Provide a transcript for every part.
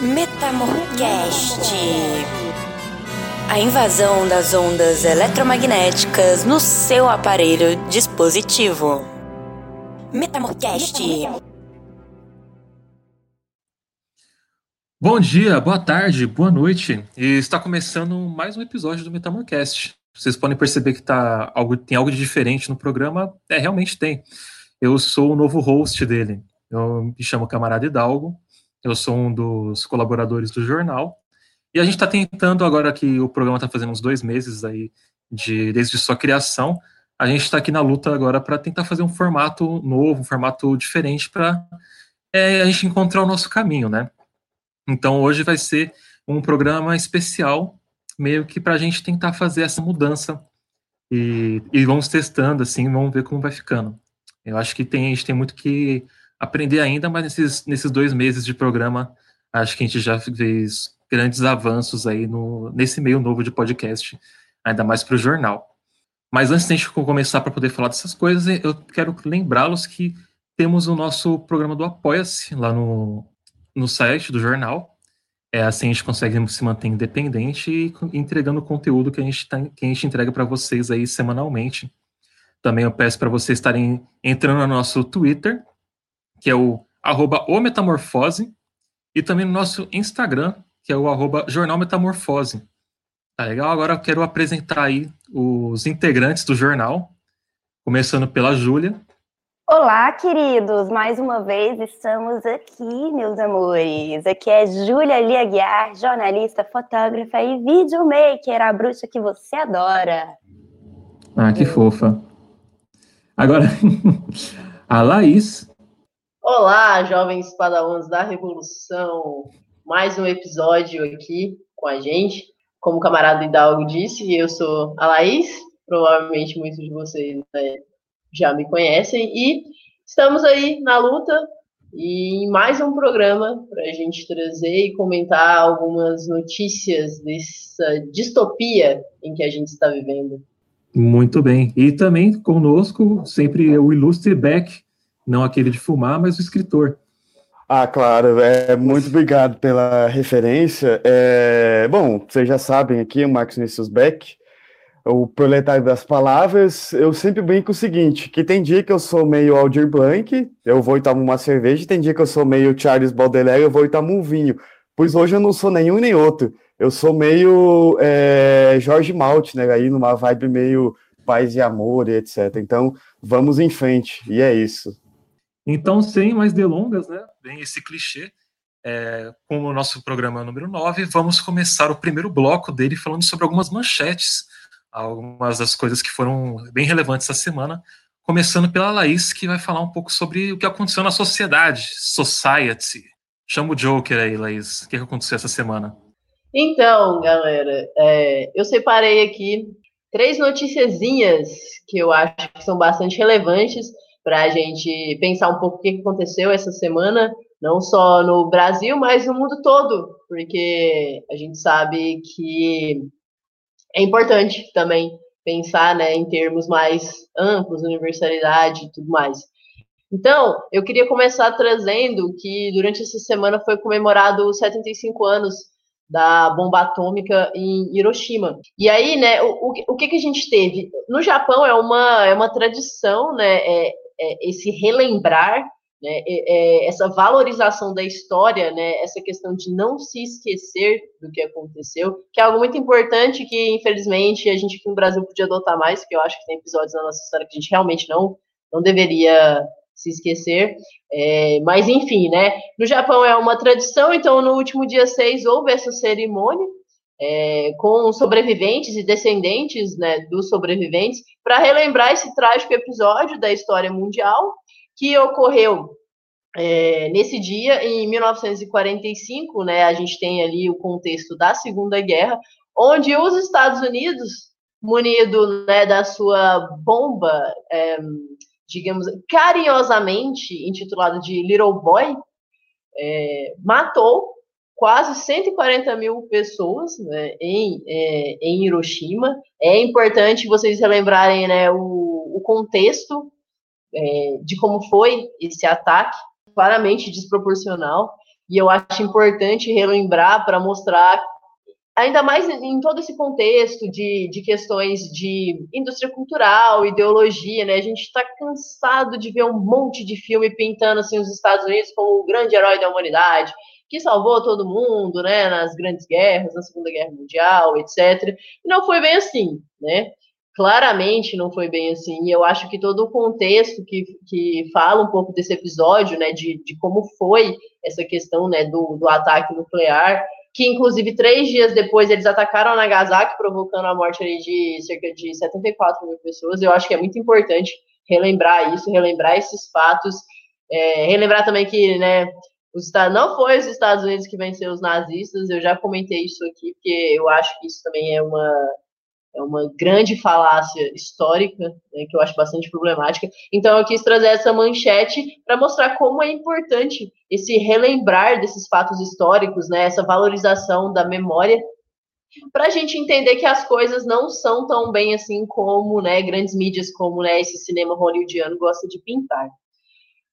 Metamorcast. A invasão das ondas eletromagnéticas no seu aparelho dispositivo. Metamorcast. Bom dia, boa tarde, boa noite. E está começando mais um episódio do Metamorcast. Vocês podem perceber que tá algo, tem algo de diferente no programa. É, realmente tem. Eu sou o novo host dele. Eu me chamo Camarada Hidalgo. Eu sou um dos colaboradores do jornal. E a gente está tentando, agora que o programa está fazendo uns dois meses aí, de, desde sua criação, a gente está aqui na luta agora para tentar fazer um formato novo, um formato diferente para é, a gente encontrar o nosso caminho, né? Então hoje vai ser um programa especial, meio que para a gente tentar fazer essa mudança e, e, vamos testando assim, vamos ver como vai ficando. Eu acho que tem, a gente tem muito que aprender ainda, mas nesses, nesses dois meses de programa, acho que a gente já fez grandes avanços aí no, nesse meio novo de podcast, ainda mais para o jornal. Mas antes de a gente começar para poder falar dessas coisas, eu quero lembrá-los que temos o nosso programa do Apoia-se lá no, no site do jornal. É assim a gente consegue se manter independente e entregando o conteúdo que a gente, tá, que a gente entrega para vocês aí semanalmente. Também eu peço para vocês estarem entrando no nosso Twitter, que é o arroba o Metamorfose, e também no nosso Instagram, que é o arroba Jornal Metamorfose. Tá legal? Agora eu quero apresentar aí os integrantes do jornal, começando pela Júlia. Olá, queridos! Mais uma vez estamos aqui, meus amores. Aqui é Júlia Lia Guiar, jornalista, fotógrafa e videomaker, a bruxa que você adora. Ah, que fofa. Agora, a Laís. Olá, jovens padawans da Revolução. Mais um episódio aqui com a gente. Como o camarada Hidalgo disse, eu sou a Laís. Provavelmente muitos de vocês né, já me conhecem. E estamos aí na luta e em mais um programa para a gente trazer e comentar algumas notícias dessa distopia em que a gente está vivendo. Muito bem. E também conosco, sempre o ilustre Beck, não aquele de fumar, mas o escritor. Ah, claro, é, muito obrigado pela referência. É, bom, vocês já sabem aqui, o Max Vinícius Beck, o proletário das palavras, eu sempre brinco o seguinte, que tem dia que eu sou meio Aldir Blanc, eu vou e tomo uma cerveja, tem dia que eu sou meio Charles Baudelaire, eu vou e tomo um vinho. Pois hoje eu não sou nenhum nem outro. Eu sou meio é, Jorge né? Aí numa vibe meio paz e amor e etc. Então, vamos em frente. E é isso. Então, sem mais delongas, né, bem esse clichê, é, com o nosso programa número 9, vamos começar o primeiro bloco dele falando sobre algumas manchetes, algumas das coisas que foram bem relevantes essa semana, começando pela Laís, que vai falar um pouco sobre o que aconteceu na sociedade, society. Chama o Joker aí, Laís. O que aconteceu essa semana? Então, galera, é, eu separei aqui três noticiazinhas que eu acho que são bastante relevantes para a gente pensar um pouco o que aconteceu essa semana, não só no Brasil, mas no mundo todo, porque a gente sabe que é importante também pensar né, em termos mais amplos, universalidade e tudo mais. Então, eu queria começar trazendo que durante essa semana foi comemorado os 75 anos da bomba atômica em Hiroshima. E aí, né, o, o, que, que a gente teve? No Japão é uma, é uma tradição, né, é, é, esse relembrar, né, é, é, essa valorização da história, né, essa questão de não se esquecer do que aconteceu, que é algo muito importante que, infelizmente, a gente aqui no Brasil podia adotar mais, porque eu acho que tem episódios na nossa história que a gente realmente não, não deveria se esquecer. É, mas, enfim, né? No Japão é uma tradição, então no último dia 6 houve essa cerimônia é, com sobreviventes e descendentes né, dos sobreviventes, para relembrar esse trágico episódio da história mundial que ocorreu é, nesse dia, em 1945, né, a gente tem ali o contexto da Segunda Guerra, onde os Estados Unidos, munido né, da sua bomba, é, digamos, carinhosamente intitulada de Little Boy, é, matou quase 140 mil pessoas né, em, é, em Hiroshima. É importante vocês relembrarem né, o, o contexto é, de como foi esse ataque, claramente desproporcional. e eu acho importante relembrar para mostrar ainda mais em todo esse contexto de, de questões de indústria cultural, ideologia, né? A gente está cansado de ver um monte de filme pintando assim os Estados Unidos como o grande herói da humanidade, que salvou todo mundo, né? Nas grandes guerras, na Segunda Guerra Mundial, etc. E não foi bem assim, né? Claramente não foi bem assim. E eu acho que todo o contexto que, que fala um pouco desse episódio, né? De, de como foi essa questão, né? Do, do ataque nuclear que inclusive três dias depois eles atacaram Nagasaki, provocando a morte de cerca de 74 mil pessoas. Eu acho que é muito importante relembrar isso, relembrar esses fatos, é, relembrar também que, né, os, não foi os Estados Unidos que venceu os nazistas, eu já comentei isso aqui, porque eu acho que isso também é uma, é uma grande falácia histórica, né, que eu acho bastante problemática. Então, eu quis trazer essa manchete para mostrar como é importante esse relembrar desses fatos históricos, né, essa valorização da memória, para a gente entender que as coisas não são tão bem assim como né, grandes mídias, como né, esse cinema hollywoodiano gosta de pintar.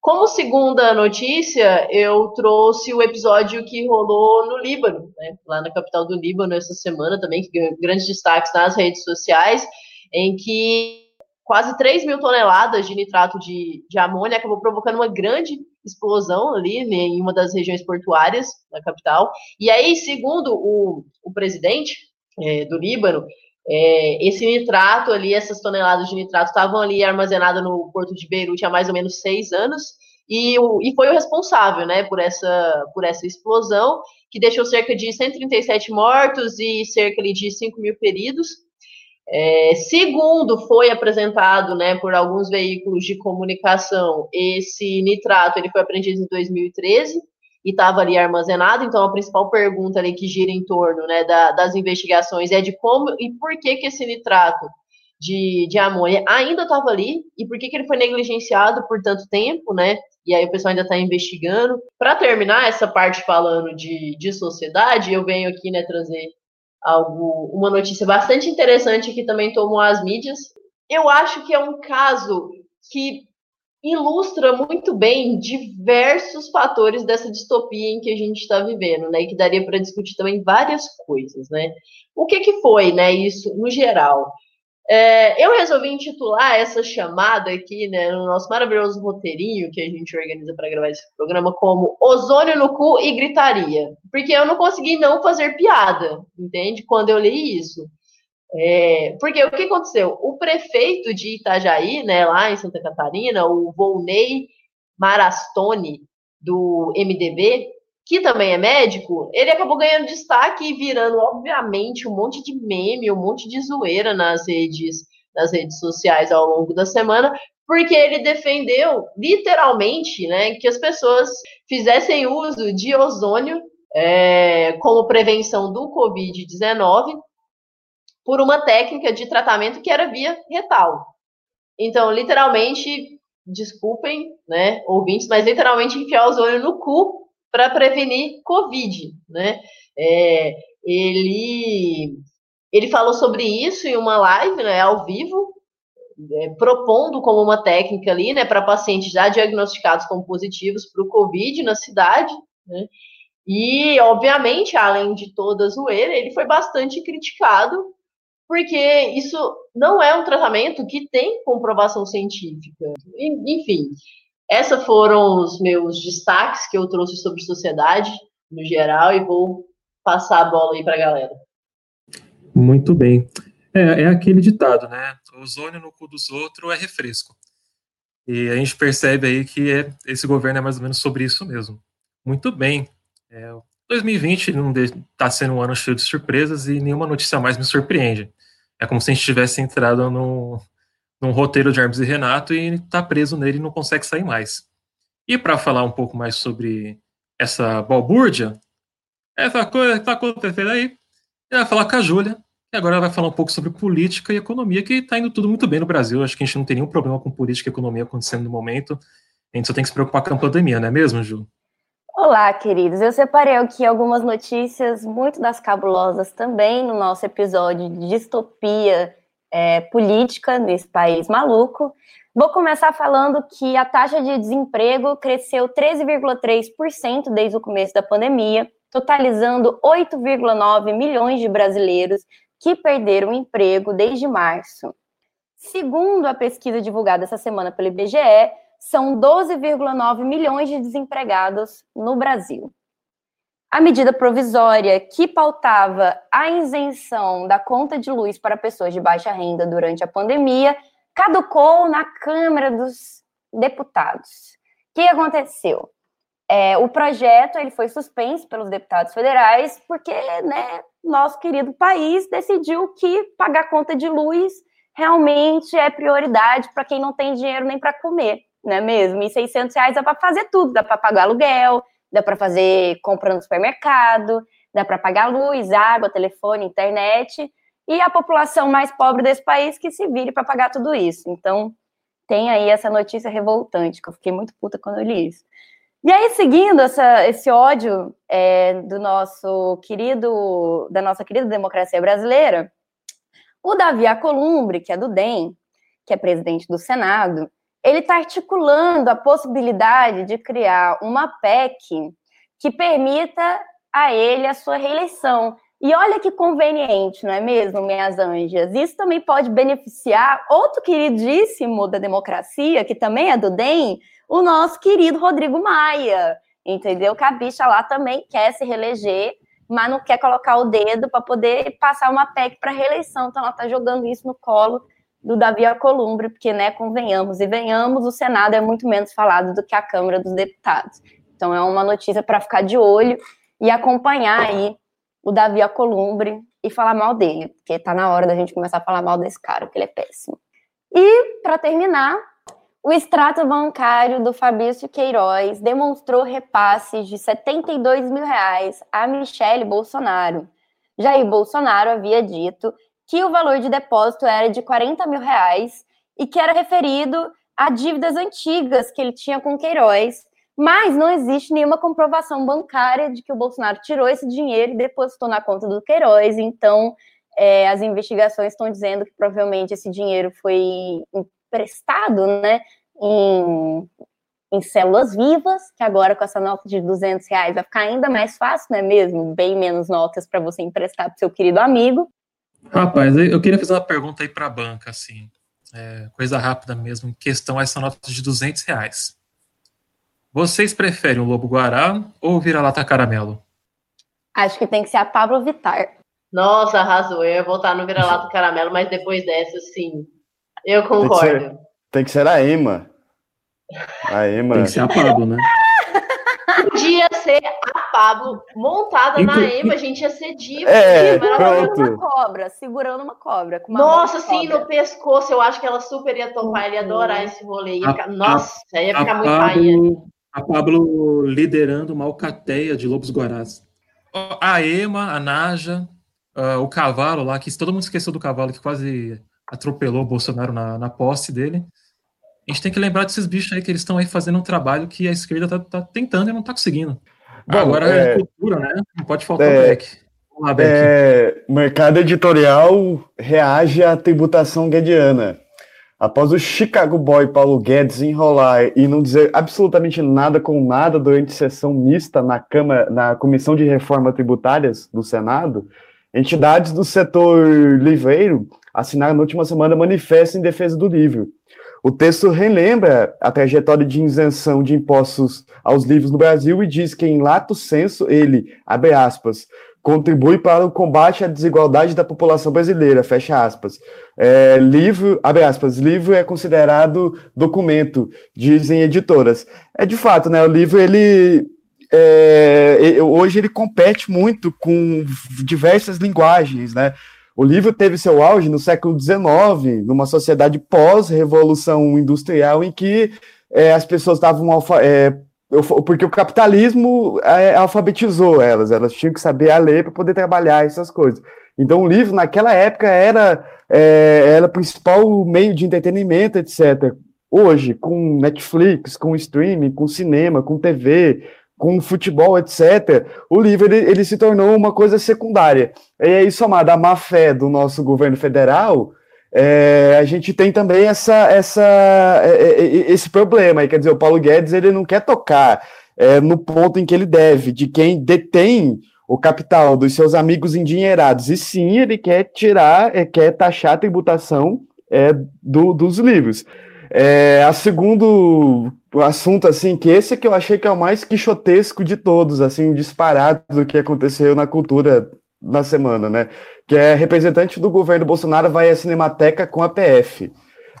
Como segunda notícia, eu trouxe o episódio que rolou no Líbano, né, lá na capital do Líbano essa semana também, que ganhou grandes destaques nas redes sociais, em que quase 3 mil toneladas de nitrato de, de amônia acabou provocando uma grande explosão ali né, em uma das regiões portuárias da capital. E aí, segundo o, o presidente é, do Líbano, é, esse nitrato ali, essas toneladas de nitrato estavam ali armazenadas no porto de Beirute há mais ou menos seis anos, e, o, e foi o responsável, né, por essa, por essa explosão, que deixou cerca de 137 mortos e cerca de 5 mil feridos. É, segundo foi apresentado, né, por alguns veículos de comunicação, esse nitrato ele foi apreendido em 2013, e estava ali armazenado. Então, a principal pergunta ali que gira em torno né, da, das investigações é de como e por que, que esse nitrato de, de amônia ainda estava ali e por que, que ele foi negligenciado por tanto tempo, né? E aí o pessoal ainda está investigando. Para terminar essa parte falando de, de sociedade, eu venho aqui né, trazer algo, uma notícia bastante interessante que também tomou as mídias. Eu acho que é um caso que ilustra muito bem diversos fatores dessa distopia em que a gente está vivendo, né? E que daria para discutir também várias coisas, né? O que, que foi, né? Isso no geral. É, eu resolvi intitular essa chamada aqui, né, no nosso maravilhoso roteirinho que a gente organiza para gravar esse programa, como ozônio no cu e gritaria. Porque eu não consegui não fazer piada, entende? Quando eu li isso. É, porque o que aconteceu? O prefeito de Itajaí, né, lá em Santa Catarina, o Volney Marastone, do MDB, que também é médico, ele acabou ganhando destaque e virando, obviamente, um monte de meme, um monte de zoeira nas redes, nas redes sociais ao longo da semana, porque ele defendeu, literalmente, né, que as pessoas fizessem uso de ozônio é, como prevenção do Covid-19 por uma técnica de tratamento que era via retal. Então, literalmente, desculpem, né, ouvintes, mas literalmente enfiar os olhos no cu para prevenir Covid, né? É, ele, ele falou sobre isso em uma live, né, ao vivo, é, propondo como uma técnica ali, né, para pacientes já diagnosticados como positivos para o Covid na cidade, né? E, obviamente, além de toda a zoeira, ele foi bastante criticado porque isso não é um tratamento que tem comprovação científica. Enfim, esses foram os meus destaques que eu trouxe sobre sociedade no geral e vou passar a bola aí para a galera. Muito bem. É, é, aquele ditado, né? Ozônio no cu dos outros é refresco. E a gente percebe aí que é, esse governo é mais ou menos sobre isso mesmo. Muito bem. É, 2020 não está sendo um ano cheio de surpresas e nenhuma notícia mais me surpreende. É como se a gente tivesse entrado num, num roteiro de Hermes e Renato e está preso nele e não consegue sair mais. E para falar um pouco mais sobre essa balbúrdia, essa coisa que está acontecendo aí, ele vai falar com a Júlia, e agora ela vai falar um pouco sobre política e economia, que está indo tudo muito bem no Brasil. Acho que a gente não tem nenhum problema com política e economia acontecendo no momento. A gente só tem que se preocupar com a pandemia, não é mesmo, Ju? Olá, queridos. Eu separei aqui algumas notícias muito das cabulosas também no nosso episódio de distopia é, política nesse país maluco. Vou começar falando que a taxa de desemprego cresceu 13,3% desde o começo da pandemia, totalizando 8,9 milhões de brasileiros que perderam o emprego desde março. Segundo a pesquisa divulgada essa semana pelo IBGE, são 12,9 milhões de desempregados no Brasil. A medida provisória que pautava a isenção da conta de luz para pessoas de baixa renda durante a pandemia caducou na Câmara dos Deputados. O que aconteceu? É, o projeto ele foi suspenso pelos deputados federais porque né, nosso querido país decidiu que pagar conta de luz realmente é prioridade para quem não tem dinheiro nem para comer, não é mesmo? E 600 reais dá para fazer tudo, dá para pagar aluguel, dá para fazer compra no supermercado, dá para pagar luz, água, telefone, internet e a população mais pobre desse país que se vire para pagar tudo isso. Então, tem aí essa notícia revoltante, que eu fiquei muito puta quando eu li isso. E aí, seguindo essa, esse ódio é, do nosso querido, da nossa querida democracia brasileira, o Davi Alcolumbre, que é do DEM, que é presidente do Senado, ele está articulando a possibilidade de criar uma PEC que permita a ele a sua reeleição. E olha que conveniente, não é mesmo, minhas anjas? Isso também pode beneficiar outro queridíssimo da democracia, que também é do DEM, o nosso querido Rodrigo Maia, entendeu? Que a bicha lá também quer se reeleger, mas não quer colocar o dedo para poder passar uma PEC para reeleição. Então ela está jogando isso no colo do Davi Alcolumbre, porque, né, convenhamos e venhamos, o Senado é muito menos falado do que a Câmara dos Deputados. Então é uma notícia para ficar de olho e acompanhar aí o Davi Alcolumbre e falar mal dele, porque tá na hora da gente começar a falar mal desse cara, porque ele é péssimo. E, para terminar, o extrato bancário do Fabrício Queiroz demonstrou repasses de 72 mil reais a Michele Bolsonaro. Jair Bolsonaro havia dito que o valor de depósito era de 40 mil reais e que era referido a dívidas antigas que ele tinha com Queiroz, mas não existe nenhuma comprovação bancária de que o Bolsonaro tirou esse dinheiro e depositou na conta do Queiroz. Então, é, as investigações estão dizendo que provavelmente esse dinheiro foi emprestado, né, em, em células vivas, que agora com essa nota de 200 reais vai ficar ainda mais fácil, não é mesmo? Bem menos notas para você emprestar para seu querido amigo. Rapaz, eu queria fazer uma pergunta aí para a banca, assim, é, coisa rápida mesmo, em questão a essa nota de 200 reais. Vocês preferem o Lobo Guará ou o Vira-Lata Caramelo? Acho que tem que ser a Pablo Vittar. Nossa, arrasou. Eu ia voltar no Vira-Lata Caramelo, mas depois dessa, sim. Eu concordo. Tem que ser, tem que ser a Ema. A Ema. Tem que ser a Pablo, né? Podia ser a Pablo montada Inclu... na Ema, a gente ia ser diva. É, pronto. uma cobra, segurando uma cobra. Uma Nossa, sim, no pescoço, eu acho que ela super ia topar, ele ia adorar esse rolê. Ia ficar... Nossa, ia ficar muito Pablo, A Pablo liderando uma alcateia de lobos guarás. A Ema, a Naja, uh, o cavalo lá, que todo mundo esqueceu do cavalo, que quase atropelou o Bolsonaro na, na posse dele. A gente tem que lembrar desses bichos aí que eles estão aí fazendo um trabalho que a esquerda tá, tá tentando e não tá conseguindo. Bom, Agora é, é cultura, né? Não pode faltar é, o Beck. Lá, Beck. É, mercado editorial reage à tributação guediana. Após o Chicago Boy Paulo Guedes enrolar e não dizer absolutamente nada com nada durante sessão mista na Câmara, na Comissão de Reforma Tributárias do Senado, entidades do setor livreiro assinaram na última semana manifesto em defesa do livro. O texto relembra a trajetória de isenção de impostos aos livros no Brasil e diz que, em lato senso, ele, abre aspas, contribui para o combate à desigualdade da população brasileira, fecha aspas. É, livro, abre aspas, livro é considerado documento, dizem editoras. É de fato, né? O livro, ele é, hoje ele compete muito com diversas linguagens, né? O livro teve seu auge no século XIX, numa sociedade pós-revolução industrial, em que é, as pessoas estavam é, porque o capitalismo é, alfabetizou elas, elas tinham que saber a ler para poder trabalhar essas coisas. Então, o livro, naquela época, era, é, era o principal meio de entretenimento, etc. Hoje, com Netflix, com streaming, com cinema, com TV, com futebol, etc., o livro ele, ele, se tornou uma coisa secundária. E aí, somado à má fé do nosso governo federal, é, a gente tem também essa, essa, é, é, é, esse problema. Aí, quer dizer, o Paulo Guedes ele não quer tocar é, no ponto em que ele deve, de quem detém o capital dos seus amigos endinheirados, e sim ele quer tirar, é, quer taxar a tributação é, do, dos livros. É, a segundo assunto, assim, que esse é que eu achei que é o mais quixotesco de todos, assim, disparado do que aconteceu na cultura na semana, né? Que é representante do governo Bolsonaro vai à Cinemateca com a PF.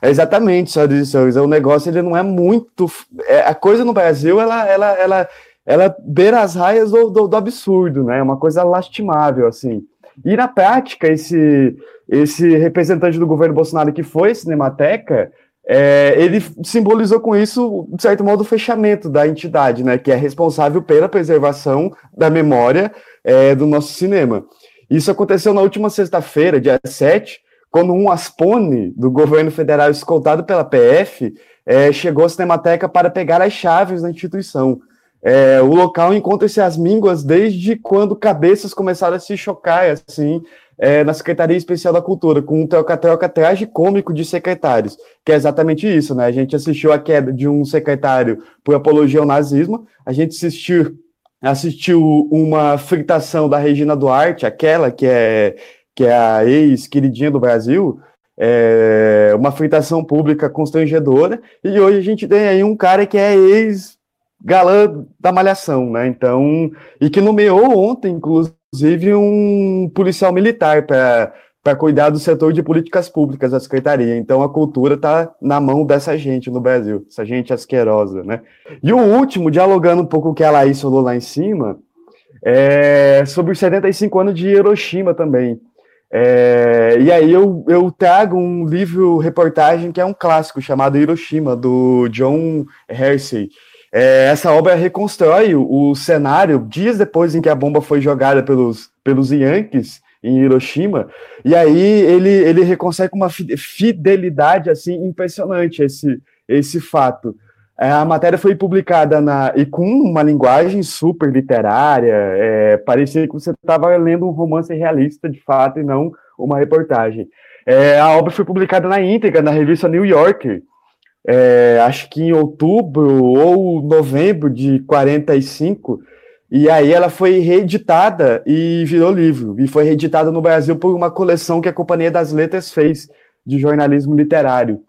É exatamente, só disso. O negócio ele não é muito. É, a coisa no Brasil, ela, ela, ela, ela beira as raias do, do, do absurdo, né? É uma coisa lastimável, assim. E na prática, esse, esse representante do governo Bolsonaro que foi à Cinemateca, é, ele simbolizou com isso, de certo modo, o fechamento da entidade, né, que é responsável pela preservação da memória é, do nosso cinema. Isso aconteceu na última sexta-feira, dia 7, quando um aspone do governo federal escoltado pela PF é, chegou à Cinemateca para pegar as chaves da instituição. É, o local encontra-se as mínguas desde quando cabeças começaram a se chocar, assim, é, na Secretaria Especial da Cultura, com um troca-troca cômico de secretários, que é exatamente isso, né? A gente assistiu a queda de um secretário por apologia ao nazismo, a gente assistiu, assistiu uma fritação da Regina Duarte, aquela que é, que é a ex-queridinha do Brasil, é, uma fritação pública constrangedora, e hoje a gente tem aí um cara que é ex galã da malhação, né? Então, e que nomeou ontem, inclusive, inclusive um policial militar para cuidar do setor de políticas públicas da secretaria. Então a cultura está na mão dessa gente no Brasil, essa gente asquerosa, né? E o último, dialogando um pouco com o que a Laís falou lá em cima, é sobre os 75 anos de Hiroshima também. É, e aí eu, eu trago um livro reportagem que é um clássico chamado Hiroshima, do John Hersey. É, essa obra reconstrói o, o, cenário dias depois em que a bomba foi jogada pelos, pelos Yankees em Hiroshima, e aí ele, ele reconstrói com uma fidelidade assim impressionante esse, esse fato. É, a matéria foi publicada na, e com uma linguagem super literária, é, parecia que você estava lendo um romance realista de fato e não uma reportagem. É, a obra foi publicada na íntegra na revista New Yorker, é, acho que em outubro ou novembro de 45, e aí ela foi reeditada e virou livro, e foi reeditada no Brasil por uma coleção que a Companhia das Letras fez de jornalismo literário.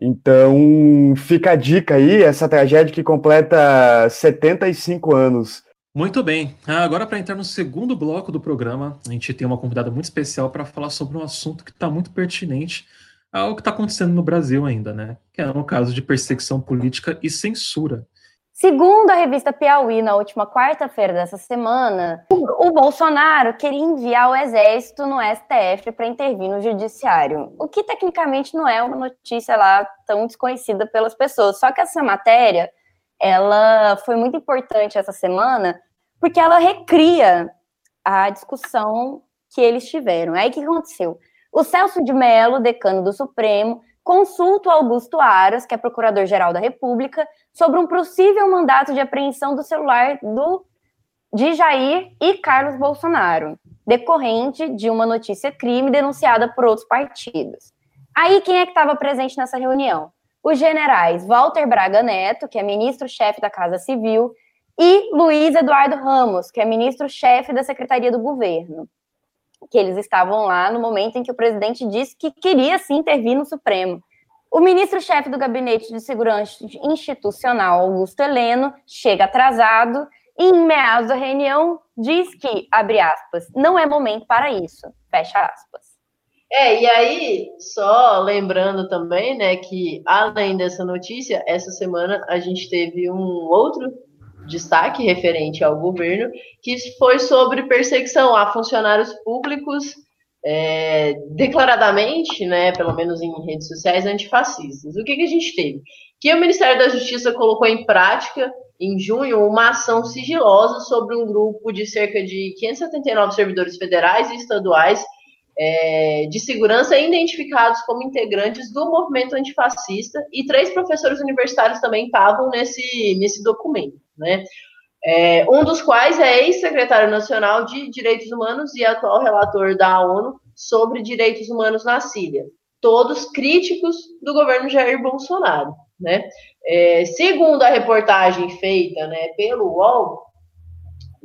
Então, fica a dica aí, essa tragédia que completa 75 anos. Muito bem. Ah, agora, para entrar no segundo bloco do programa, a gente tem uma convidada muito especial para falar sobre um assunto que está muito pertinente ao que está acontecendo no Brasil ainda, né? Que é no caso de perseguição política e censura. Segundo a revista Piauí, na última quarta-feira dessa semana, o Bolsonaro queria enviar o exército no STF para intervir no judiciário, o que tecnicamente não é uma notícia lá tão desconhecida pelas pessoas. Só que essa matéria, ela foi muito importante essa semana, porque ela recria a discussão que eles tiveram. Aí o que aconteceu? O Celso de Mello, decano do Supremo, consulta o Augusto Aras, que é procurador-geral da República, sobre um possível mandato de apreensão do celular do, de Jair e Carlos Bolsonaro, decorrente de uma notícia crime denunciada por outros partidos. Aí, quem é que estava presente nessa reunião? Os generais Walter Braga Neto, que é ministro-chefe da Casa Civil, e Luiz Eduardo Ramos, que é ministro-chefe da Secretaria do Governo que eles estavam lá no momento em que o presidente disse que queria sim intervir no Supremo. O ministro-chefe do Gabinete de Segurança Institucional, Augusto Heleno, chega atrasado e, em meados da reunião, diz que, abre aspas, não é momento para isso, fecha aspas. É, e aí, só lembrando também, né, que além dessa notícia, essa semana a gente teve um outro destaque referente ao governo, que foi sobre perseguição a funcionários públicos é, declaradamente, né, pelo menos em redes sociais, antifascistas. O que, que a gente teve? Que o Ministério da Justiça colocou em prática, em junho, uma ação sigilosa sobre um grupo de cerca de 579 servidores federais e estaduais é, de segurança identificados como integrantes do movimento antifascista e três professores universitários também estavam nesse, nesse documento, né? É, um dos quais é ex-secretário nacional de Direitos Humanos e atual relator da ONU sobre direitos humanos na Síria. todos críticos do governo Jair Bolsonaro. Né? É, segundo a reportagem feita né, pelo UOL,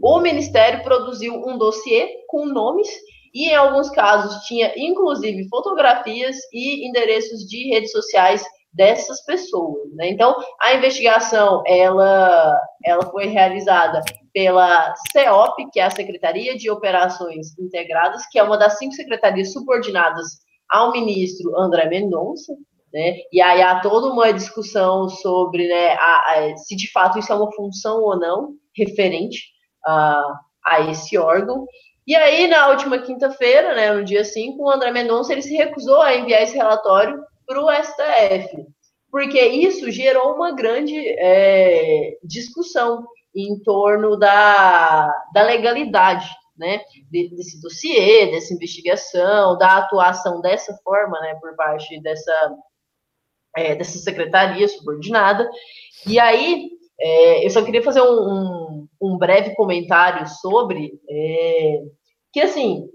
o Ministério produziu um dossiê com nomes e, em alguns casos, tinha inclusive fotografias e endereços de redes sociais dessas pessoas. Né? Então, a investigação ela, ela foi realizada pela CEOP, que é a Secretaria de Operações Integradas, que é uma das cinco secretarias subordinadas ao ministro André Mendonça. Né? E aí há toda uma discussão sobre né, a, a, se de fato isso é uma função ou não referente a, a esse órgão. E aí, na última quinta-feira, né, no dia 5, o André Mendonça ele se recusou a enviar esse relatório para o STF, porque isso gerou uma grande é, discussão em torno da, da legalidade né, desse dossiê, dessa investigação, da atuação dessa forma, né, por parte dessa, é, dessa secretaria subordinada. E aí, é, eu só queria fazer um, um, um breve comentário sobre é, que, assim,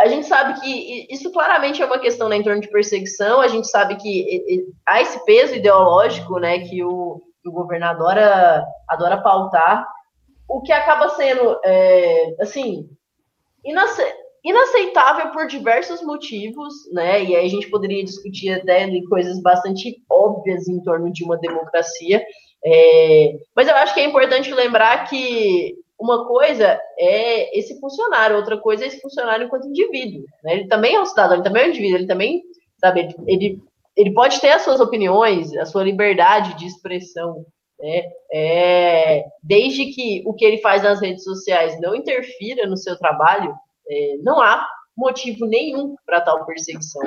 a gente sabe que isso claramente é uma questão né, em torno de perseguição, a gente sabe que há esse peso ideológico né, que o, o governo adora, adora pautar, o que acaba sendo, é, assim, inaceitável por diversos motivos, né? E aí a gente poderia discutir até coisas bastante óbvias em torno de uma democracia. É, mas eu acho que é importante lembrar que uma coisa é esse funcionário, outra coisa é esse funcionário enquanto indivíduo. Né? Ele também é um cidadão, ele também é um indivíduo, ele também, sabe, ele, ele pode ter as suas opiniões, a sua liberdade de expressão, né? É, desde que o que ele faz nas redes sociais não interfira no seu trabalho, é, não há motivo nenhum para tal perseguição.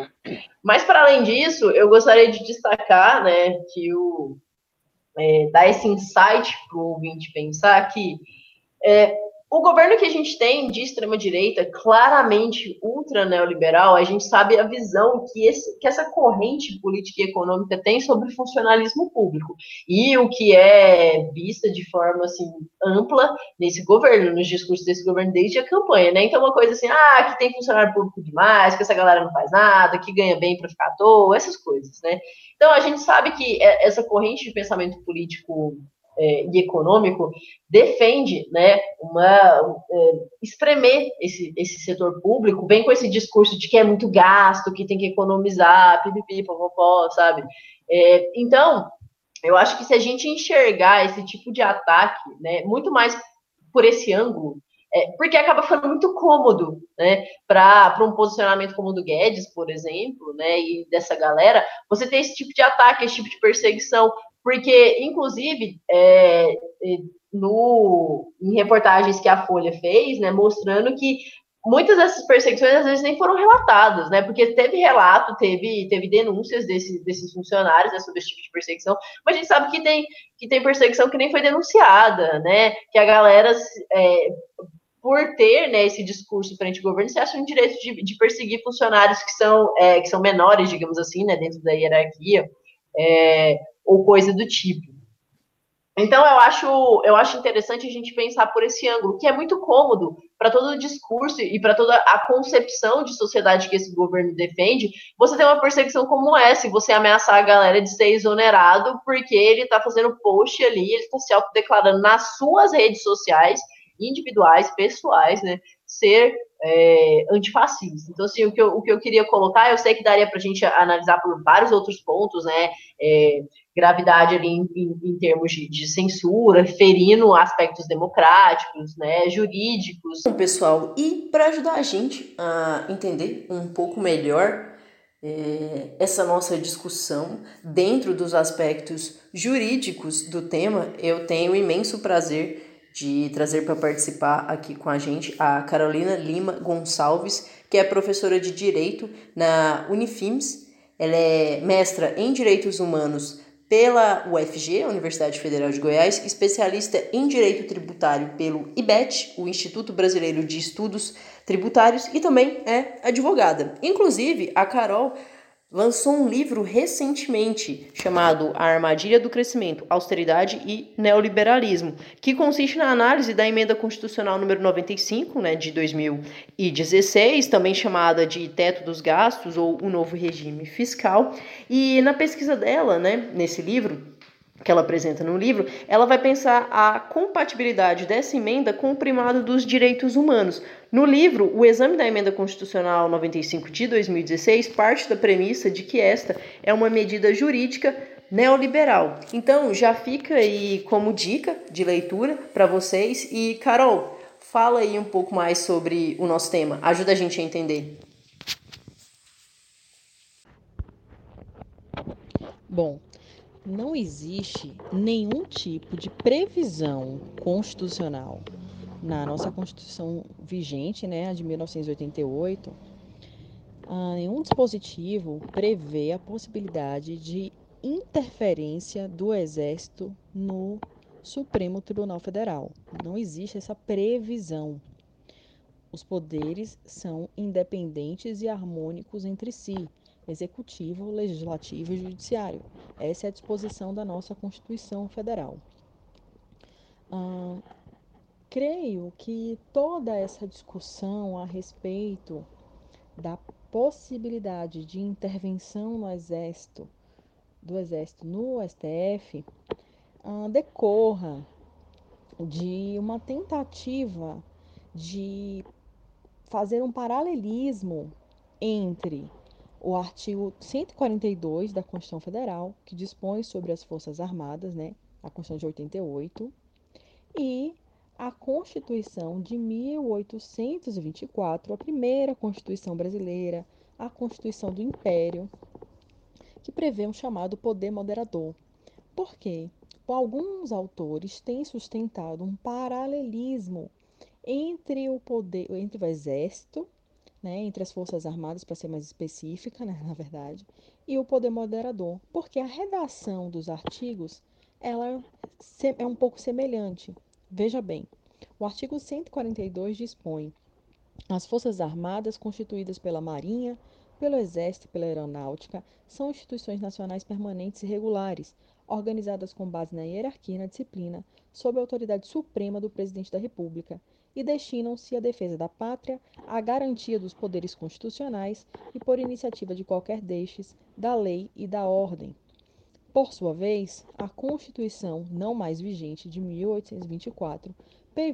Mas, para além disso, eu gostaria de destacar né, que o, é, dar esse insight para o ouvinte pensar que é, o governo que a gente tem de extrema-direita, claramente ultra neoliberal, a gente sabe a visão que, esse, que essa corrente política e econômica tem sobre funcionalismo público. E o que é vista de forma assim, ampla nesse governo, nos discursos desse governo desde a campanha. Né? Então, uma coisa assim, ah, que tem funcionário público demais, que essa galera não faz nada, que ganha bem para ficar à toa, essas coisas. Né? Então, a gente sabe que é, essa corrente de pensamento político é, e econômico defende né, uma, é, espremer esse, esse setor público, vem com esse discurso de que é muito gasto, que tem que economizar, pipipi, popopó, sabe? É, então, eu acho que se a gente enxergar esse tipo de ataque, né, muito mais por esse ângulo, é, porque acaba ficando muito cômodo, né, para um posicionamento como o do Guedes, por exemplo, né, e dessa galera, você tem esse tipo de ataque, esse tipo de perseguição, porque, inclusive, é, no, em reportagens que a Folha fez, né, mostrando que muitas dessas perseguições às vezes nem foram relatadas, né? Porque teve relato, teve, teve denúncias desse, desses funcionários né, sobre esse tipo de perseguição, mas a gente sabe que tem, que tem perseguição que nem foi denunciada, né? Que a galera, é, por ter né, esse discurso frente ao governo, se acha um direito de, de perseguir funcionários que são, é, que são menores, digamos assim, né, dentro da hierarquia. É, ou coisa do tipo. Então eu acho, eu acho interessante a gente pensar por esse ângulo, que é muito cômodo para todo o discurso e para toda a concepção de sociedade que esse governo defende. Você tem uma perseguição como essa, e você ameaçar a galera de ser exonerado porque ele está fazendo post ali, ele está se autodeclarando nas suas redes sociais, individuais, pessoais, né? Ser é, antifascista. Então, assim, o que, eu, o que eu queria colocar, eu sei que daria para a gente analisar por vários outros pontos, né? É, gravidade ali em, em, em termos de, de, censura, ferindo aspectos democráticos, né, jurídicos. Bom, pessoal, e para ajudar a gente a entender um pouco melhor é, essa nossa discussão dentro dos aspectos jurídicos do tema, eu tenho imenso prazer de trazer para participar aqui com a gente a Carolina Lima Gonçalves, que é professora de Direito na Unifims. Ela é mestra em Direitos Humanos pela UFG, Universidade Federal de Goiás, especialista em Direito Tributário pelo IBET, o Instituto Brasileiro de Estudos Tributários, e também é advogada. Inclusive, a Carol lançou um livro recentemente chamado A Armadilha do Crescimento, Austeridade e Neoliberalismo, que consiste na análise da emenda constitucional número 95, né, de 2016, também chamada de Teto dos Gastos ou o Novo Regime Fiscal. E na pesquisa dela, né, nesse livro, que ela apresenta no livro, ela vai pensar a compatibilidade dessa emenda com o primado dos direitos humanos. No livro, o exame da emenda constitucional 95 de 2016 parte da premissa de que esta é uma medida jurídica neoliberal. Então, já fica aí como dica de leitura para vocês e Carol, fala aí um pouco mais sobre o nosso tema. Ajuda a gente a entender. Bom, não existe nenhum tipo de previsão constitucional na nossa Constituição vigente, né, a de 1988. Ah, nenhum dispositivo prevê a possibilidade de interferência do Exército no Supremo Tribunal Federal. Não existe essa previsão. Os poderes são independentes e harmônicos entre si executivo, legislativo e judiciário. Essa é a disposição da nossa Constituição Federal. Ah, creio que toda essa discussão a respeito da possibilidade de intervenção no Exército, do Exército no STF, ah, decorra de uma tentativa de fazer um paralelismo entre o artigo 142 da Constituição Federal, que dispõe sobre as Forças Armadas, né, a Constituição de 88, e a Constituição de 1824, a primeira Constituição brasileira, a Constituição do Império, que prevê um chamado poder moderador. Por quê? Alguns autores têm sustentado um paralelismo entre o poder, entre o exército né, entre as Forças Armadas, para ser mais específica, né, na verdade, e o poder moderador, porque a redação dos artigos ela é um pouco semelhante. Veja bem, o artigo 142 dispõe as Forças Armadas, constituídas pela Marinha, pelo Exército e pela Aeronáutica, são instituições nacionais permanentes e regulares, organizadas com base na hierarquia e na disciplina, sob a autoridade suprema do Presidente da República, e destinam-se à defesa da pátria, à garantia dos poderes constitucionais e, por iniciativa de qualquer destes, da lei e da ordem. Por sua vez, a Constituição não mais vigente de 1824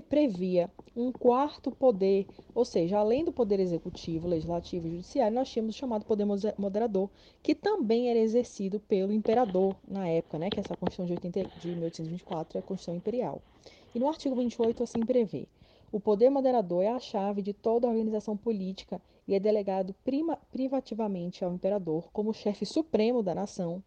previa um quarto poder, ou seja, além do poder executivo, legislativo e judiciário, nós tínhamos o chamado poder moderador, que também era exercido pelo imperador na época, né, que essa Constituição de, 80, de 1824 é a Constituição Imperial. E no artigo 28 assim prevê: o poder moderador é a chave de toda a organização política e é delegado prima, privativamente ao imperador como chefe supremo da nação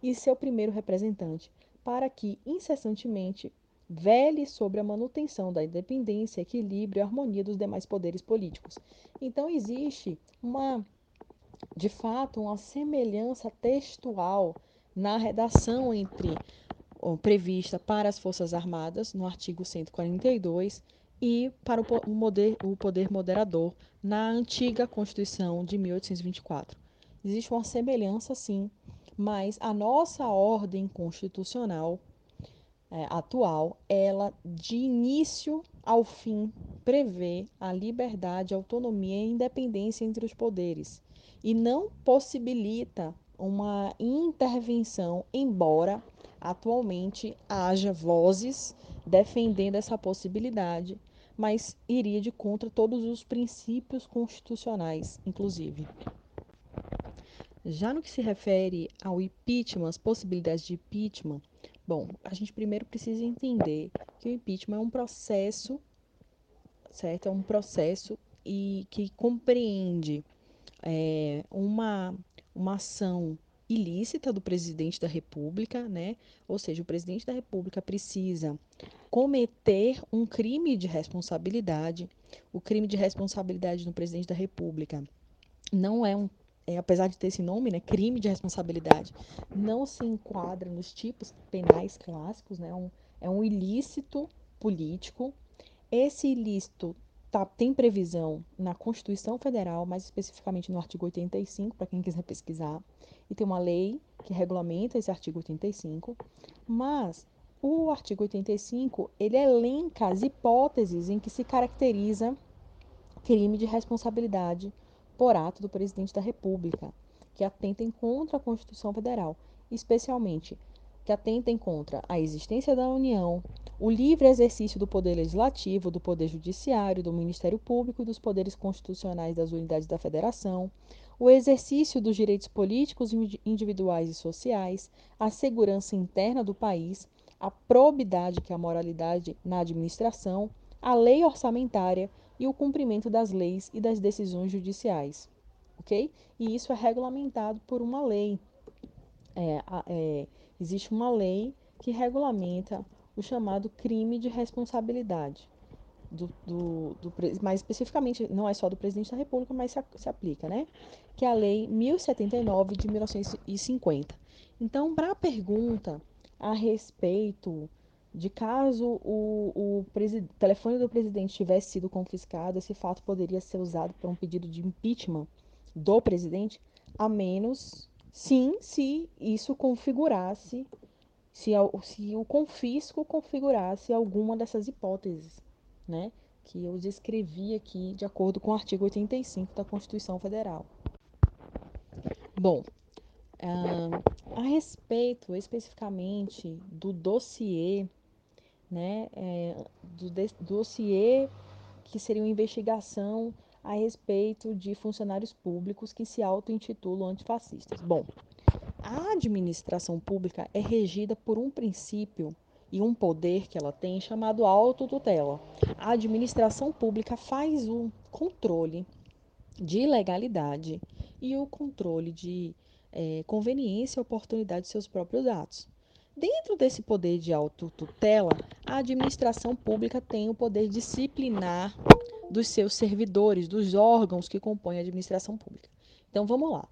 e seu primeiro representante, para que incessantemente vele sobre a manutenção da independência, equilíbrio e harmonia dos demais poderes políticos. Então existe uma de fato uma semelhança textual na redação entre prevista para as Forças Armadas no artigo 142 e para o poder, o poder moderador na antiga Constituição de 1824. Existe uma semelhança, sim, mas a nossa ordem constitucional é, atual, ela de início ao fim prevê a liberdade, autonomia e independência entre os poderes e não possibilita uma intervenção, embora atualmente haja vozes defendendo essa possibilidade mas iria de contra todos os princípios constitucionais, inclusive. Já no que se refere ao impeachment, as possibilidades de impeachment, bom, a gente primeiro precisa entender que o impeachment é um processo, certo? É um processo e que compreende é, uma, uma ação ilícita do presidente da República, né? Ou seja, o presidente da República precisa cometer um crime de responsabilidade. O crime de responsabilidade no presidente da República não é um é, apesar de ter esse nome, né, crime de responsabilidade, não se enquadra nos tipos penais clássicos, né, um, é um ilícito político. Esse ilícito tá, tem previsão na Constituição Federal, mais especificamente no artigo 85, para quem quiser pesquisar, e tem uma lei que regulamenta esse artigo 85, mas o artigo 85, ele elenca as hipóteses em que se caracteriza crime de responsabilidade por ato do presidente da República, que atentem contra a Constituição Federal, especialmente que atentem contra a existência da União, o livre exercício do poder legislativo, do poder judiciário, do Ministério Público e dos poderes constitucionais das unidades da Federação, o exercício dos direitos políticos individuais e sociais, a segurança interna do país, a probidade, que é a moralidade na administração, a lei orçamentária e o cumprimento das leis e das decisões judiciais. Ok? E isso é regulamentado por uma lei. É, é, existe uma lei que regulamenta o chamado crime de responsabilidade. Do, do, do, mais especificamente, não é só do presidente da República, mas se, se aplica, né? Que é a Lei 1079 de 1950. Então, para a pergunta a respeito de caso o, o telefone do presidente tivesse sido confiscado, esse fato poderia ser usado para um pedido de impeachment do presidente, a menos, sim, se isso configurasse, se, se o confisco configurasse alguma dessas hipóteses, né? Que eu descrevi aqui de acordo com o artigo 85 da Constituição Federal. Bom, Uh, a respeito especificamente do dossiê, né, é, do dossiê que seria uma investigação a respeito de funcionários públicos que se auto-intitulam antifascistas. Bom, a administração pública é regida por um princípio e um poder que ela tem chamado autotutela. A administração pública faz o controle de legalidade e o controle de é, conveniência e oportunidade de seus próprios atos. Dentro desse poder de autotutela, a administração pública tem o poder disciplinar dos seus servidores, dos órgãos que compõem a administração pública. Então vamos lá.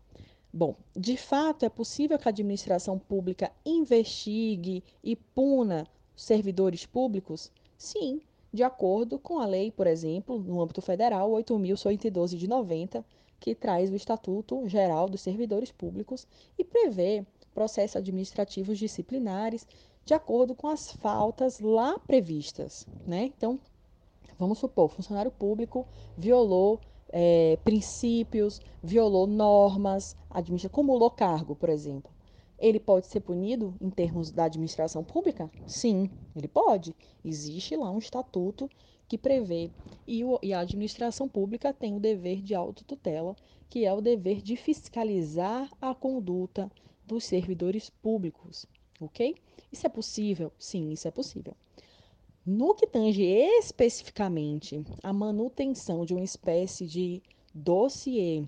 Bom, de fato é possível que a administração pública investigue e puna servidores públicos? Sim, de acordo com a lei, por exemplo, no âmbito federal, 8.112 de 90, que traz o Estatuto Geral dos Servidores Públicos e prevê processos administrativos disciplinares de acordo com as faltas lá previstas, né? Então, vamos supor, funcionário público violou é, princípios, violou normas, acumulou cargo, por exemplo. Ele pode ser punido em termos da administração pública? Sim, ele pode. Existe lá um estatuto que prevê. E, o, e a administração pública tem o dever de autotutela, que é o dever de fiscalizar a conduta dos servidores públicos, ok? Isso é possível? Sim, isso é possível. No que tange especificamente a manutenção de uma espécie de dossiê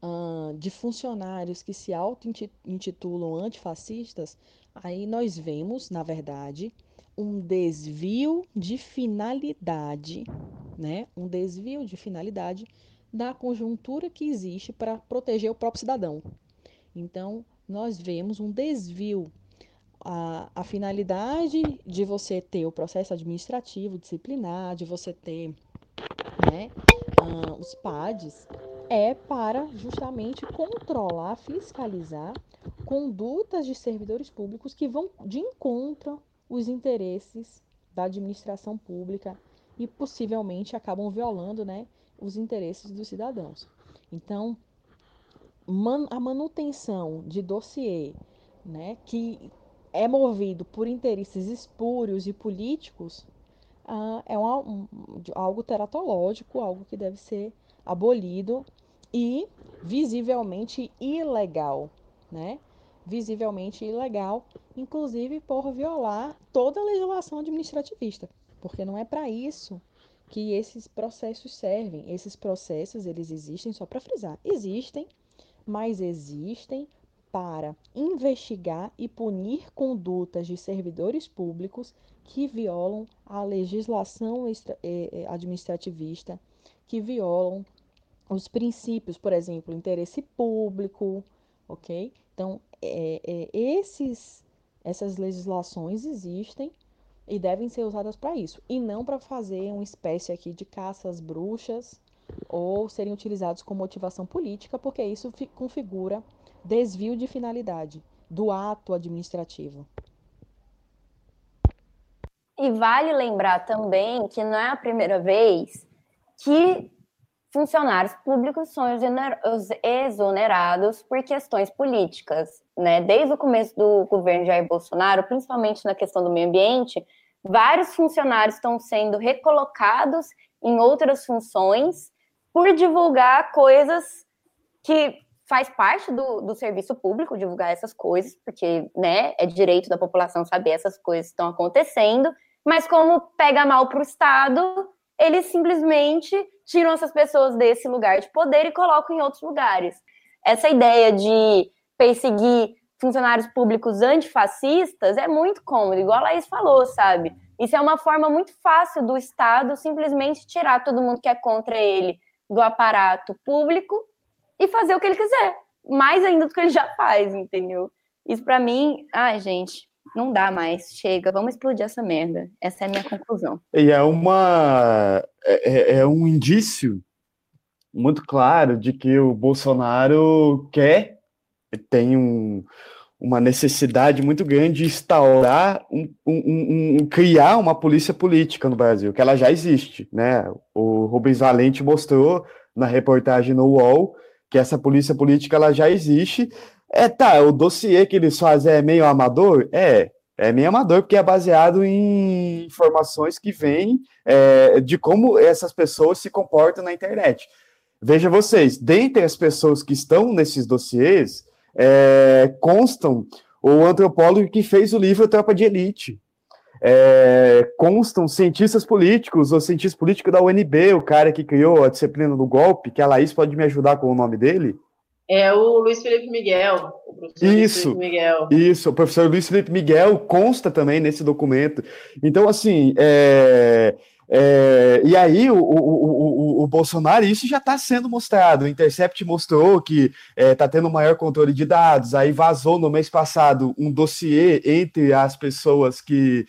uh, de funcionários que se auto-intitulam antifascistas, aí nós vemos, na verdade, um desvio de finalidade, né? Um desvio de finalidade da conjuntura que existe para proteger o próprio cidadão. Então, nós vemos um desvio. A, a finalidade de você ter o processo administrativo, disciplinar, de você ter né, uh, os PADs, é para justamente controlar, fiscalizar condutas de servidores públicos que vão de encontro os interesses da administração pública e possivelmente acabam violando né, os interesses dos cidadãos. Então, man, a manutenção de dossiê né, que é movido por interesses espúrios e políticos ah, é uma, um, algo teratológico, algo que deve ser abolido e visivelmente ilegal, né? visivelmente ilegal, inclusive por violar toda a legislação administrativista, porque não é para isso que esses processos servem. Esses processos, eles existem só para frisar, existem, mas existem para investigar e punir condutas de servidores públicos que violam a legislação eh, eh, administrativista, que violam os princípios, por exemplo, interesse público, ok? Então, é, é, esses, essas legislações existem e devem ser usadas para isso, e não para fazer uma espécie aqui de caças bruxas ou serem utilizados com motivação política, porque isso configura desvio de finalidade do ato administrativo. E vale lembrar também que não é a primeira vez que funcionários públicos são exonerados por questões políticas, né? Desde o começo do governo Jair Bolsonaro, principalmente na questão do meio ambiente, vários funcionários estão sendo recolocados em outras funções por divulgar coisas que faz parte do, do serviço público divulgar essas coisas, porque né, é direito da população saber essas coisas que estão acontecendo, mas como pega mal para o Estado, eles simplesmente tiram essas pessoas desse lugar de poder e colocam em outros lugares. Essa ideia de perseguir funcionários públicos antifascistas é muito cômodo, igual a Laís falou, sabe? Isso é uma forma muito fácil do Estado simplesmente tirar todo mundo que é contra ele do aparato público e fazer o que ele quiser, mais ainda do que ele já faz, entendeu? Isso para mim, ai, gente, não dá mais, chega, vamos explodir essa merda. Essa é a minha conclusão. E é uma é, é, é um indício muito claro de que o Bolsonaro quer tem um, uma necessidade muito grande de instaurar um, um, um, criar uma polícia política no Brasil, que ela já existe, né? O Rubens Valente mostrou na reportagem no UOL que essa polícia política ela já existe, é, tá, o dossiê que eles fazem é meio amador? É, é meio amador, porque é baseado em informações que vêm é, de como essas pessoas se comportam na internet. Veja vocês, dentre as pessoas que estão nesses dossiês, é, constam o antropólogo que fez o livro Tropa de Elite. É, constam cientistas políticos, o cientista político da UNB, o cara que criou a disciplina do golpe, que a Laís pode me ajudar com o nome dele. É o Luiz Felipe Miguel. isso, Miguel. isso. O professor Luiz Felipe Miguel consta também nesse documento. Então, assim, é, é, e aí o, o, o, o, Bolsonaro, isso já está sendo mostrado. O Intercept mostrou que está é, tá tendo maior controle de dados. Aí vazou no mês passado um dossiê entre as pessoas que,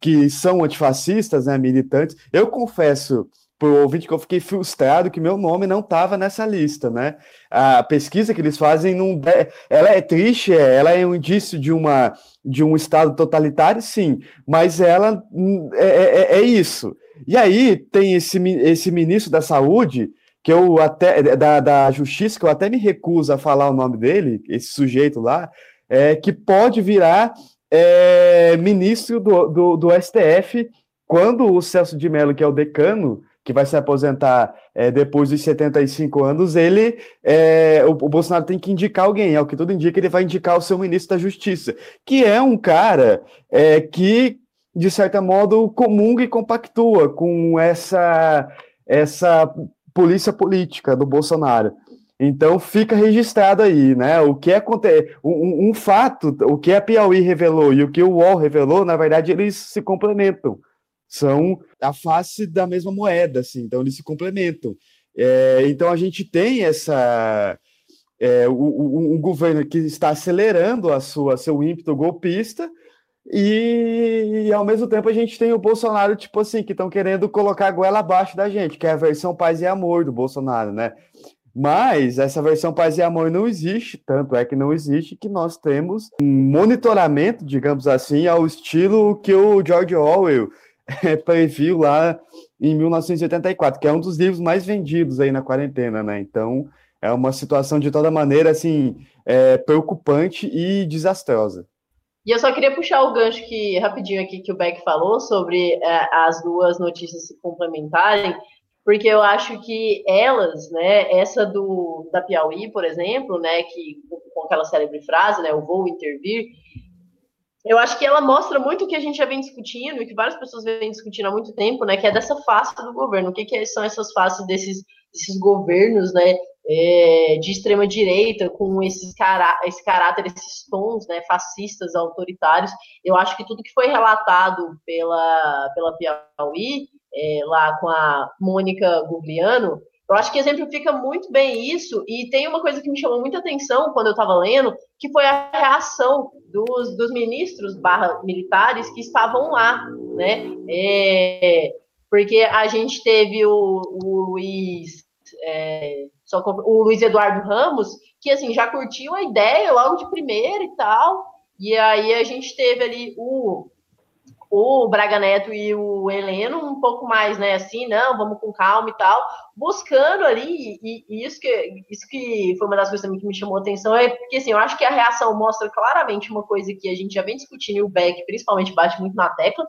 que são antifascistas, né, militantes. Eu confesso por ouvinte que eu fiquei frustrado que meu nome não estava nessa lista, né? A pesquisa que eles fazem não ela é triste, é, ela é um indício de uma de um estado totalitário, sim, mas ela hum, é, é, é, é isso. E aí tem esse, esse ministro da saúde que eu até da, da justiça que eu até me recuso a falar o nome dele, esse sujeito lá, é que pode virar é, ministro do, do, do STF quando o Celso de Mello, que é o decano, que vai se aposentar é, depois dos 75 anos, ele é, o, o, Bolsonaro tem que indicar alguém, é o que tudo indica, ele vai indicar o seu ministro da Justiça, que é um cara é, que, de certo modo, comunga e compactua com essa, essa polícia política do Bolsonaro. Então fica registrado aí, né? O que acontece, um, um fato, o que a Piauí revelou e o que o UOL revelou, na verdade, eles se complementam são a face da mesma moeda, assim, então eles se complementam. É, então a gente tem essa é, um, um, governo que está acelerando a sua seu ímpeto golpista e, e, ao mesmo tempo a gente tem o Bolsonaro tipo assim que estão querendo colocar a goela abaixo da gente, que é a versão paz e amor do Bolsonaro, né? Mas essa versão paz e amor não existe, tanto é que não existe que nós temos um monitoramento, digamos assim, ao estilo que o George Orwell previu lá em 1984, que é um dos livros mais vendidos aí na quarentena, né? Então, é uma situação de toda maneira, assim, é, preocupante e desastrosa. E eu só queria puxar o gancho que, rapidinho aqui, que o Beck falou sobre é, as duas notícias se complementarem, porque eu acho que elas, né, essa do da Piauí, por exemplo, né, que com aquela célebre frase, né, eu vou intervir, eu acho que ela mostra muito o que a gente já vem discutindo e que várias pessoas vêm discutindo há muito tempo, né? Que é dessa face do governo. O que, que são essas faces desses, desses governos, né? É, de extrema direita, com esses cará esse caráter, esses tons né, fascistas, autoritários. Eu acho que tudo que foi relatado pela, pela Piauí, é, lá com a Mônica Gugliano, eu acho que exemplifica muito bem isso, e tem uma coisa que me chamou muita atenção quando eu estava lendo, que foi a reação dos, dos ministros barra militares que estavam lá né? É, porque a gente teve o, o Luiz, é, só, o Luiz Eduardo Ramos, que assim já curtiu a ideia logo de primeira e tal. E aí a gente teve ali o o Braga Neto e o Heleno um pouco mais, né, assim, não, vamos com calma e tal, buscando ali, e, e, isso, que, isso que foi uma das coisas também que me chamou a atenção, é porque, assim, eu acho que a reação mostra claramente uma coisa que a gente já vem discutindo, e o Beck principalmente bate muito na tecla,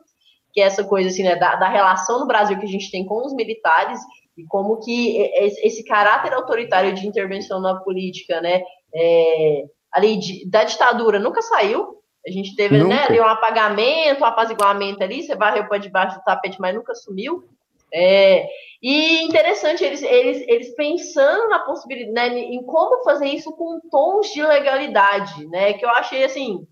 que é essa coisa, assim, né, da, da relação no Brasil que a gente tem com os militares, e como que esse caráter autoritário de intervenção na política, né, é, ali de, da ditadura nunca saiu, a gente teve né, ali um apagamento, um apaziguamento ali, você varreu para debaixo do tapete, mas nunca sumiu. É, e interessante, eles, eles, eles pensando na possibilidade, né, em como fazer isso com tons de legalidade, né? Que eu achei assim,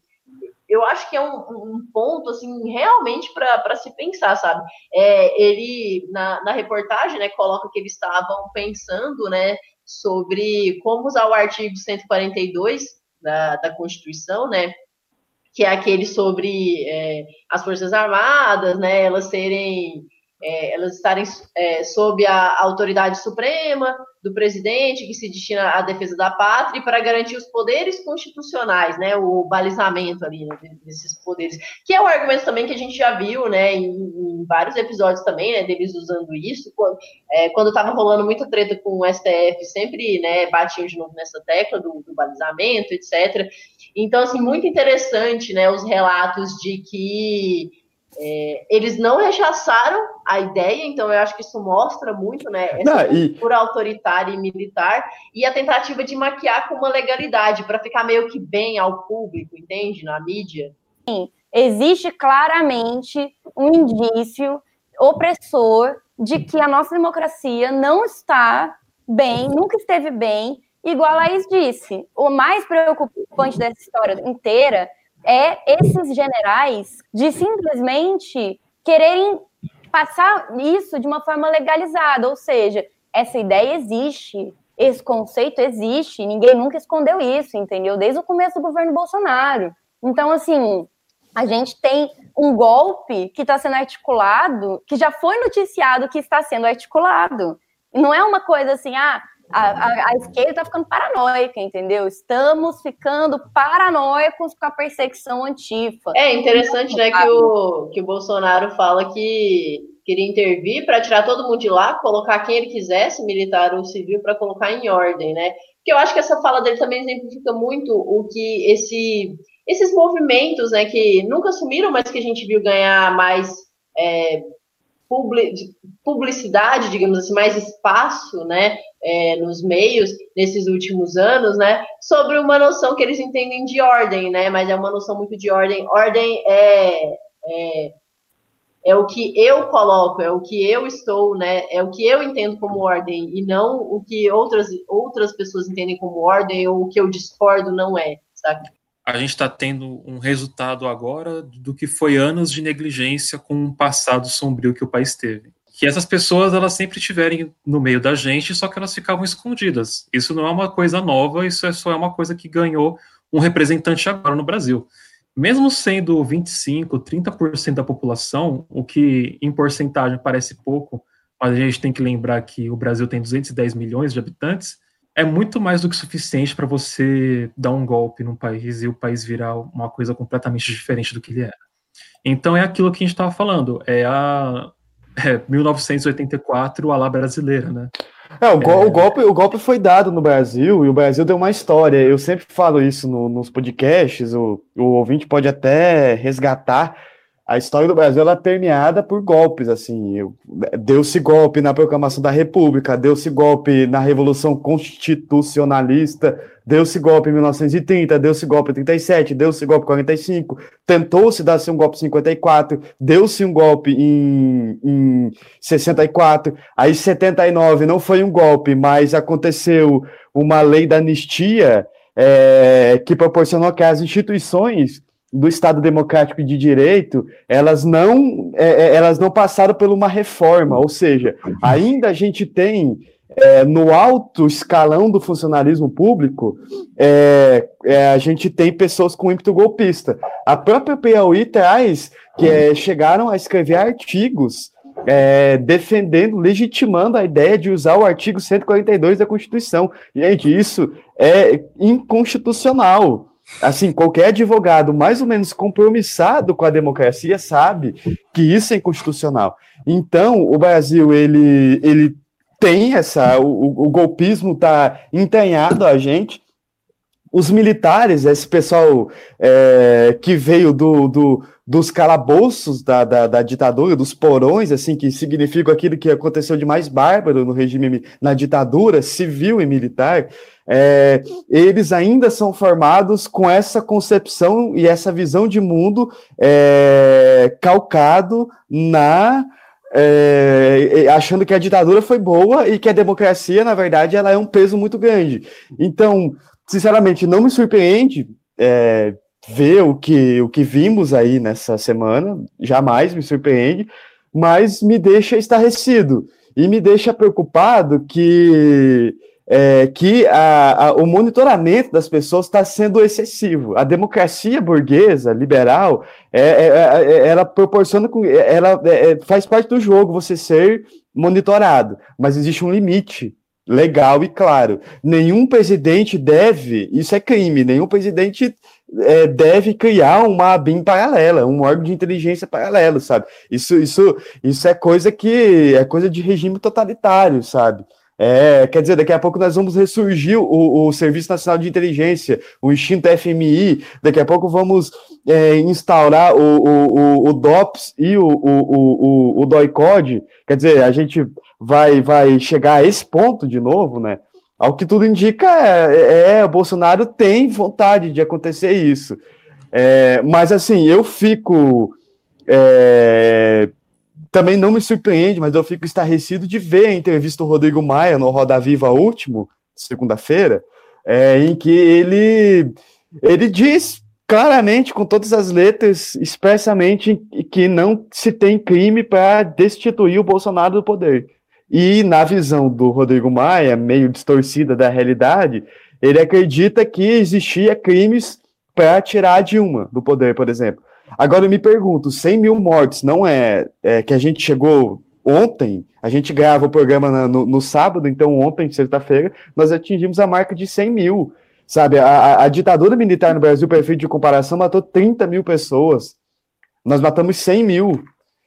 eu acho que é um, um ponto assim realmente para se pensar, sabe? É, ele na, na reportagem, né, coloca que eles estavam pensando, né, sobre como usar o artigo 142 da, da Constituição, né, que é aquele sobre é, as Forças Armadas, né, elas serem, é, elas estarem é, sob a autoridade suprema do presidente, que se destina à defesa da pátria, para garantir os poderes constitucionais, né, o balizamento ali né, desses poderes, que é um argumento também que a gente já viu, né, em, em vários episódios também, né, deles usando isso, quando é, quando estava rolando muita treta com o STF, sempre, né, batiam de novo nessa tecla do, do balizamento, etc., então, assim, muito interessante, né, os relatos de que é, eles não rechaçaram a ideia, então eu acho que isso mostra muito, né, essa não, e... cultura autoritária e militar, e a tentativa de maquiar com uma legalidade, para ficar meio que bem ao público, entende? Na mídia. Sim, existe claramente um indício opressor de que a nossa democracia não está bem, nunca esteve bem, igual a Laís disse, o mais preocupante dessa história inteira é esses generais de simplesmente quererem passar isso de uma forma legalizada, ou seja, essa ideia existe, esse conceito existe, ninguém nunca escondeu isso, entendeu? Desde o começo do governo Bolsonaro. Então, assim, a gente tem um golpe que está sendo articulado, que já foi noticiado que está sendo articulado. Não é uma coisa assim, ah, a, a, a esquerda está ficando paranoica, entendeu? Estamos ficando paranoicos com a perseguição antifa. É interessante, né, que o, que o Bolsonaro fala que queria intervir para tirar todo mundo de lá, colocar quem ele quisesse, militar ou civil, para colocar em ordem, né? Porque eu acho que essa fala dele também exemplifica muito o que esse, esses movimentos, né, que nunca sumiram, mas que a gente viu ganhar mais é, publicidade, digamos assim, mais espaço, né, é, nos meios nesses últimos anos, né, sobre uma noção que eles entendem de ordem, né, mas é uma noção muito de ordem. Ordem é, é, é o que eu coloco, é o que eu estou, né, é o que eu entendo como ordem e não o que outras outras pessoas entendem como ordem ou o que eu discordo não é, sabe? a gente está tendo um resultado agora do que foi anos de negligência com um passado sombrio que o país teve. Que essas pessoas elas sempre estiverem no meio da gente, só que elas ficavam escondidas. Isso não é uma coisa nova, isso é só é uma coisa que ganhou um representante agora no Brasil. Mesmo sendo 25, 30% da população, o que em porcentagem parece pouco, mas a gente tem que lembrar que o Brasil tem 210 milhões de habitantes, é muito mais do que suficiente para você dar um golpe num país e o país virar uma coisa completamente diferente do que ele era. Então é aquilo que a gente estava falando, é a é, 1984 a lá brasileira, né? É, o, é... o, golpe, o golpe foi dado no Brasil e o Brasil deu uma história. Eu sempre falo isso no, nos podcasts, o, o ouvinte pode até resgatar a história do Brasil ela é permeada por golpes, assim, deu-se golpe na proclamação da República, deu-se golpe na Revolução Constitucionalista, deu-se golpe em 1930, deu-se golpe em 37, deu-se golpe em 45, tentou-se dar-se um golpe em 54, deu-se um golpe em, em 64, aí 79 não foi um golpe, mas aconteceu uma lei da anistia é, que proporcionou que as instituições do Estado Democrático de Direito, elas não, é, é, elas não passaram por uma reforma, ou seja, ainda a gente tem é, no alto escalão do funcionalismo público, é, é, a gente tem pessoas com ímpeto golpista. A própria Piauí traz que é, chegaram a escrever artigos é, defendendo, legitimando a ideia de usar o artigo 142 da Constituição. Gente, isso é inconstitucional. Assim, qualquer advogado mais ou menos compromissado com a democracia sabe que isso é inconstitucional. Então, o Brasil, ele, ele tem essa. O, o golpismo está entranhado a gente. Os militares, esse pessoal é, que veio do, do, dos calabouços da, da, da, ditadura, dos porões, assim, que significam aquilo que aconteceu de mais bárbaro no regime, na ditadura civil e militar, é, eles ainda são formados com essa concepção e essa visão de mundo é, calcado na é, achando que a ditadura foi boa e que a democracia, na verdade, ela é um peso muito grande. Então, sinceramente, não me surpreende é, ver o que, o que vimos aí nessa semana, jamais me surpreende, mas me deixa estarrecido e me deixa preocupado que é, que a, a, o monitoramento das pessoas está sendo excessivo. A democracia burguesa, liberal, é, é, é, é ela proporciona, ela é, faz parte do jogo você ser monitorado, mas existe um limite legal e claro. Nenhum presidente deve, isso é crime, nenhum presidente deve criar uma ABIN paralela, um órgão de inteligência paralelo, sabe? Isso, isso, isso é coisa que é coisa de regime totalitário, sabe? É, quer dizer, daqui a pouco nós vamos ressurgir o, o Serviço Nacional de Inteligência, o instinto FMI, daqui a pouco vamos é, instaurar o, o, o, DOPS e o, o, o, o DOICOD, quer dizer, a gente vai, vai chegar a esse ponto de novo, né? Ao que tudo indica, é, é o Bolsonaro tem vontade de acontecer isso. É, mas assim, eu fico é, também não me surpreende, mas eu fico estarrecido de ver a entrevista do Rodrigo Maia no Roda Viva último, segunda-feira, é, em que ele, ele diz claramente, com todas as letras, expressamente, que não se tem crime para destituir o Bolsonaro do poder. E na visão do Rodrigo Maia, meio distorcida da realidade, ele acredita que existia crimes para tirar a Dilma do poder, por exemplo. Agora eu me pergunto, 100 mil mortes não é, é que a gente chegou ontem, a gente grava o programa no, no sábado, então ontem, sexta-feira, nós atingimos a marca de 100 mil, sabe? A, a, ditadura militar no Brasil, perfeito de comparação, matou 30 mil pessoas. Nós matamos 100 mil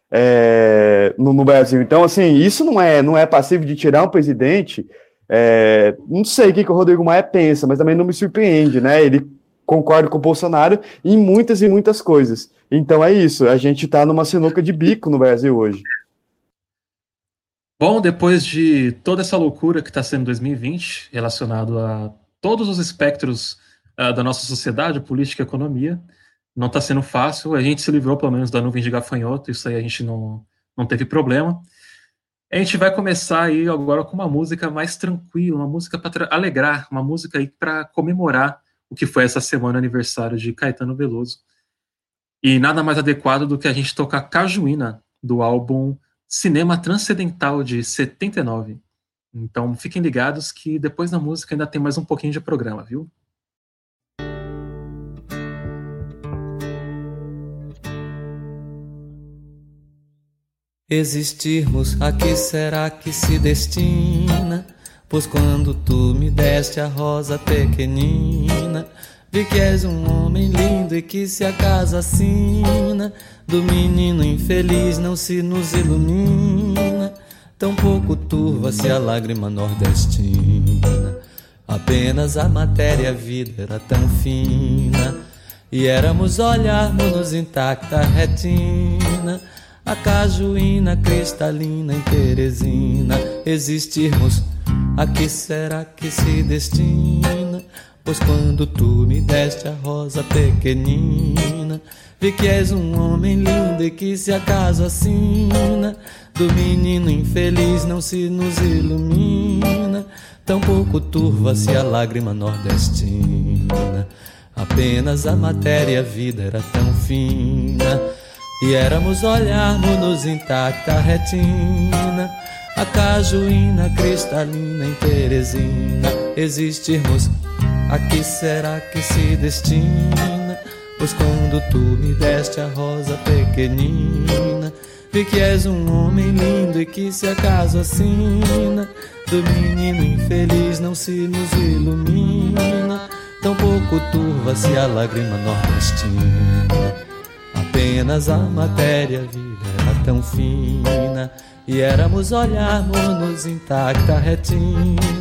é, no, no, Brasil. Então, assim, isso não é, não é passivo de tirar um presidente. É, não sei o que, que o Rodrigo Maia pensa, mas também não me surpreende, né? Ele concordo com o Bolsonaro em muitas e muitas coisas. Então é isso, a gente está numa sinuca de bico no Brasil hoje. Bom, depois de toda essa loucura que está sendo 2020, relacionado a todos os espectros uh, da nossa sociedade, política e economia, não está sendo fácil. A gente se livrou, pelo menos, da nuvem de gafanhoto, isso aí a gente não, não teve problema. A gente vai começar aí agora com uma música mais tranquila, uma música para alegrar, uma música aí para comemorar o que foi essa semana aniversário de Caetano Veloso. E nada mais adequado do que a gente tocar Cajuína, do álbum Cinema Transcendental de 79. Então fiquem ligados que depois da música ainda tem mais um pouquinho de programa, viu? Existirmos, a que será que se destina? Pois quando tu me deste a rosa pequenina, vi que és um homem lindo e que se a casa assina do menino infeliz não se nos ilumina, tão pouco turva-se a lágrima nordestina. Apenas a matéria a vida era tão fina, e éramos olharmos-nos intacta retina a cajuína cristalina em Teresina, existirmos a que será que se destina? Pois quando tu me deste a rosa pequenina, vi que és um homem lindo e que se acaso assina, do menino infeliz não se nos ilumina, tampouco turva-se a lágrima nordestina. Apenas a matéria a vida era tão fina, e éramos olharmos-nos intacta retina a cajuína cristalina em Teresina. Existirmos, a que será que se destina? Pois quando tu me deste a rosa pequenina, vi que és um homem lindo e que se acaso assina, do menino infeliz não se nos ilumina, tão pouco turva-se a lágrima nordestina. Apenas a matéria viva era tão fina, e éramos olharmos-nos intacta retina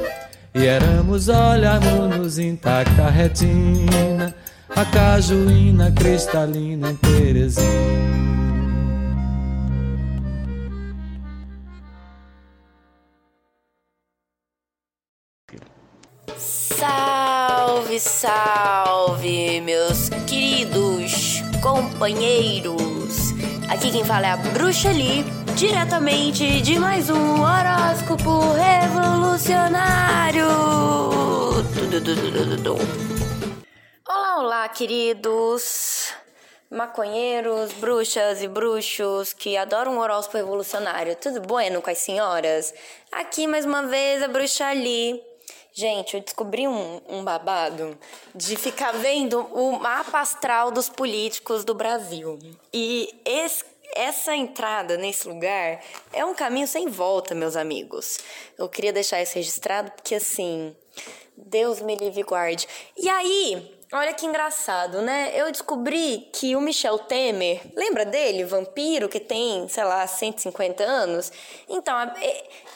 e éramos olharmos-nos intacta retina, a cajuína cristalina em Teresina. Salve, salve, meus queridos companheiros! Aqui quem fala é a Bruxa ali diretamente de mais um horóscopo revolucionário. Olá, olá, queridos maconheiros, bruxas e bruxos que adoram um horóscopo revolucionário. Tudo bueno com as senhoras? Aqui mais uma vez a bruxa ali. Gente, eu descobri um, um babado de ficar vendo o mapa astral dos políticos do Brasil. E esse essa entrada nesse lugar é um caminho sem volta, meus amigos. Eu queria deixar isso registrado porque assim, Deus me livre e guarde. E aí, olha que engraçado, né? Eu descobri que o Michel Temer, lembra dele, vampiro que tem, sei lá, 150 anos? Então,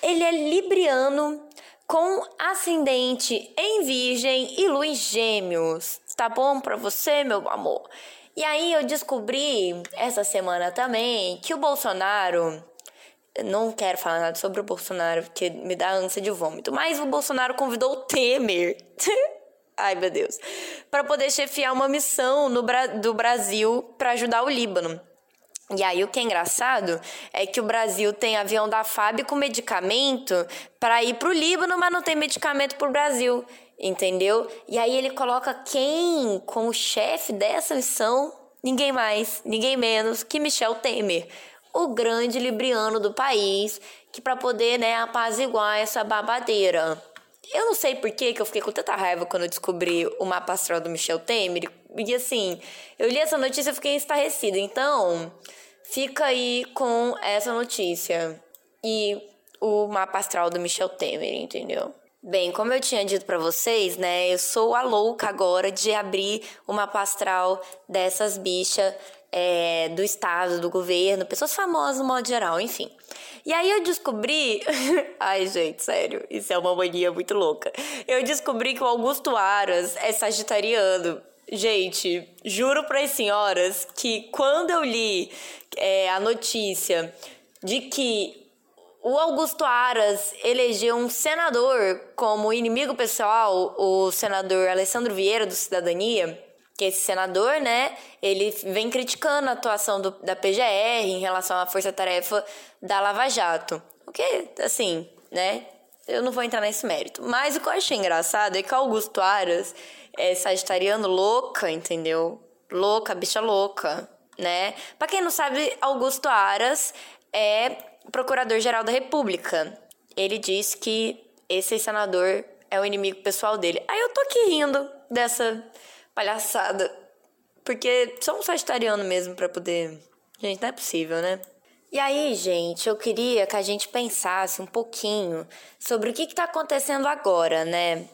ele é libriano com ascendente em Virgem e lua em Gêmeos. Tá bom para você, meu amor? E aí eu descobri essa semana também que o Bolsonaro. Não quero falar nada sobre o Bolsonaro, porque me dá ânsia de vômito. Mas o Bolsonaro convidou o Temer. Ai, meu Deus. Para poder chefiar uma missão no Bra do Brasil para ajudar o Líbano. E aí o que é engraçado é que o Brasil tem avião da FAB com medicamento para ir para o Líbano, mas não tem medicamento para o Brasil entendeu? E aí ele coloca quem como chefe dessa missão? Ninguém mais, ninguém menos que Michel Temer, o grande libriano do país, que para poder, né, apaziguar essa babadeira. Eu não sei por que eu fiquei com tanta raiva quando eu descobri o mapa astral do Michel Temer. E assim, eu li essa notícia e fiquei estarrecida. Então, fica aí com essa notícia. E o mapa astral do Michel Temer, entendeu? Bem, como eu tinha dito para vocês, né, eu sou a louca agora de abrir uma pastral dessas bichas é, do estado, do governo, pessoas famosas no modo geral, enfim. E aí eu descobri. Ai, gente, sério, isso é uma mania muito louca. Eu descobri que o Augusto Aras é sagitariano. Gente, juro para as senhoras que quando eu li é, a notícia de que o Augusto Aras elegeu um senador como inimigo pessoal, o senador Alessandro Vieira, do Cidadania, que esse senador, né, ele vem criticando a atuação do, da PGR em relação à força-tarefa da Lava Jato. O que, assim, né, eu não vou entrar nesse mérito. Mas o que eu achei engraçado é que Augusto Aras é sagitariano louca, entendeu? Louca, bicha louca, né? Pra quem não sabe, Augusto Aras é Procurador-Geral da República. Ele diz que esse senador é o inimigo pessoal dele. Aí eu tô aqui rindo dessa palhaçada. Porque só um sagitariano mesmo para poder. Gente, não é possível, né? E aí, gente, eu queria que a gente pensasse um pouquinho sobre o que está acontecendo agora, né?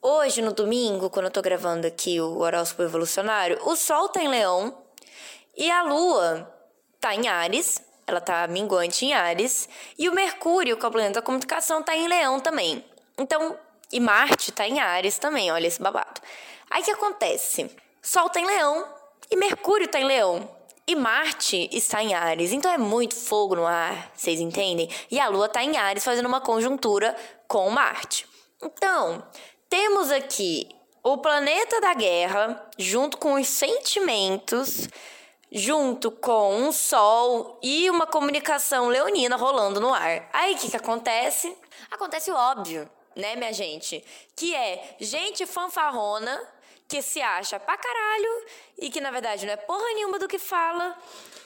Hoje, no domingo, quando eu tô gravando aqui o horóscopo evolucionário, o Sol tá em Leão e a Lua tá em Ares, ela tá minguante em Ares, e o Mercúrio, que é o planeta da comunicação, tá em Leão também. Então, e Marte tá em Ares também, olha esse babado. Aí o que acontece? Sol tá em Leão e Mercúrio tá em Leão. E Marte está em Ares, então é muito fogo no ar, vocês entendem? E a Lua está em Ares fazendo uma conjuntura com Marte. Então, temos aqui o planeta da guerra, junto com os sentimentos, junto com um sol e uma comunicação leonina rolando no ar. Aí o que, que acontece? Acontece o óbvio, né, minha gente? Que é gente fanfarrona que se acha pra caralho e que na verdade não é porra nenhuma do que fala,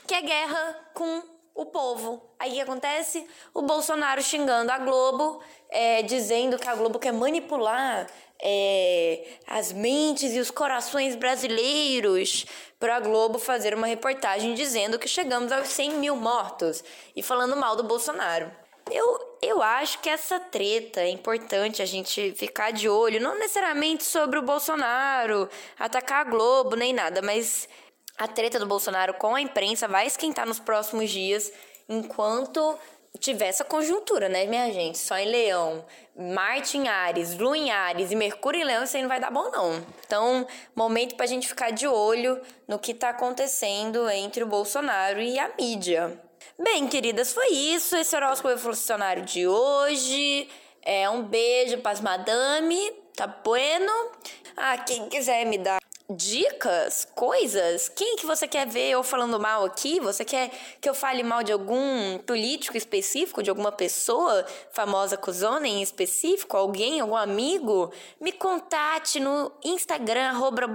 que é guerra com o povo. Aí o que acontece? O Bolsonaro xingando a Globo, é, dizendo que a Globo quer manipular é, as mentes e os corações brasileiros para a Globo fazer uma reportagem dizendo que chegamos aos 100 mil mortos e falando mal do Bolsonaro. Eu, eu acho que essa treta é importante a gente ficar de olho, não necessariamente sobre o Bolsonaro, atacar a Globo nem nada, mas a treta do Bolsonaro com a imprensa vai esquentar nos próximos dias enquanto tiver essa conjuntura, né, minha gente? Só em Leão, Marte em Ares, Lua em Ares e Mercúrio em Leão, isso aí não vai dar bom, não. Então, momento pra gente ficar de olho no que tá acontecendo entre o Bolsonaro e a mídia. Bem, queridas, foi isso. Esse horóscopo evolucionário de hoje. É um beijo para as madame, tá bueno? Ah, quem quiser me dar dicas, coisas, quem que você quer ver eu falando mal aqui? Você quer que eu fale mal de algum político específico, de alguma pessoa famosa cuzona em específico, alguém, algum amigo? Me contate no Instagram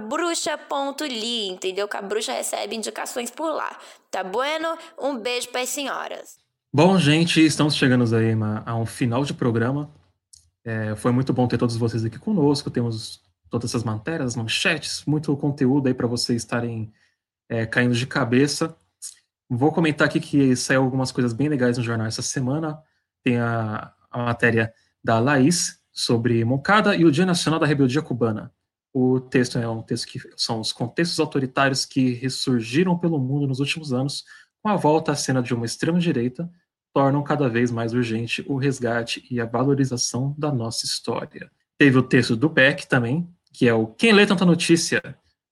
bruxa.li, entendeu? Que a bruxa recebe indicações por lá. Tá bueno? Um beijo para as senhoras. Bom, gente, estamos chegando aí a um final de programa. É, foi muito bom ter todos vocês aqui conosco. Temos todas essas matérias, manchetes, muito conteúdo aí para vocês estarem é, caindo de cabeça. Vou comentar aqui que saiu algumas coisas bem legais no jornal essa semana. Tem a, a matéria da Laís sobre Moncada e o Dia Nacional da Rebeldia Cubana. O texto é um texto que são os contextos autoritários que ressurgiram pelo mundo nos últimos anos, com a volta à cena de uma extrema-direita, tornam cada vez mais urgente o resgate e a valorização da nossa história. Teve o texto do Beck também, que é o Quem Lê Tanta Notícia,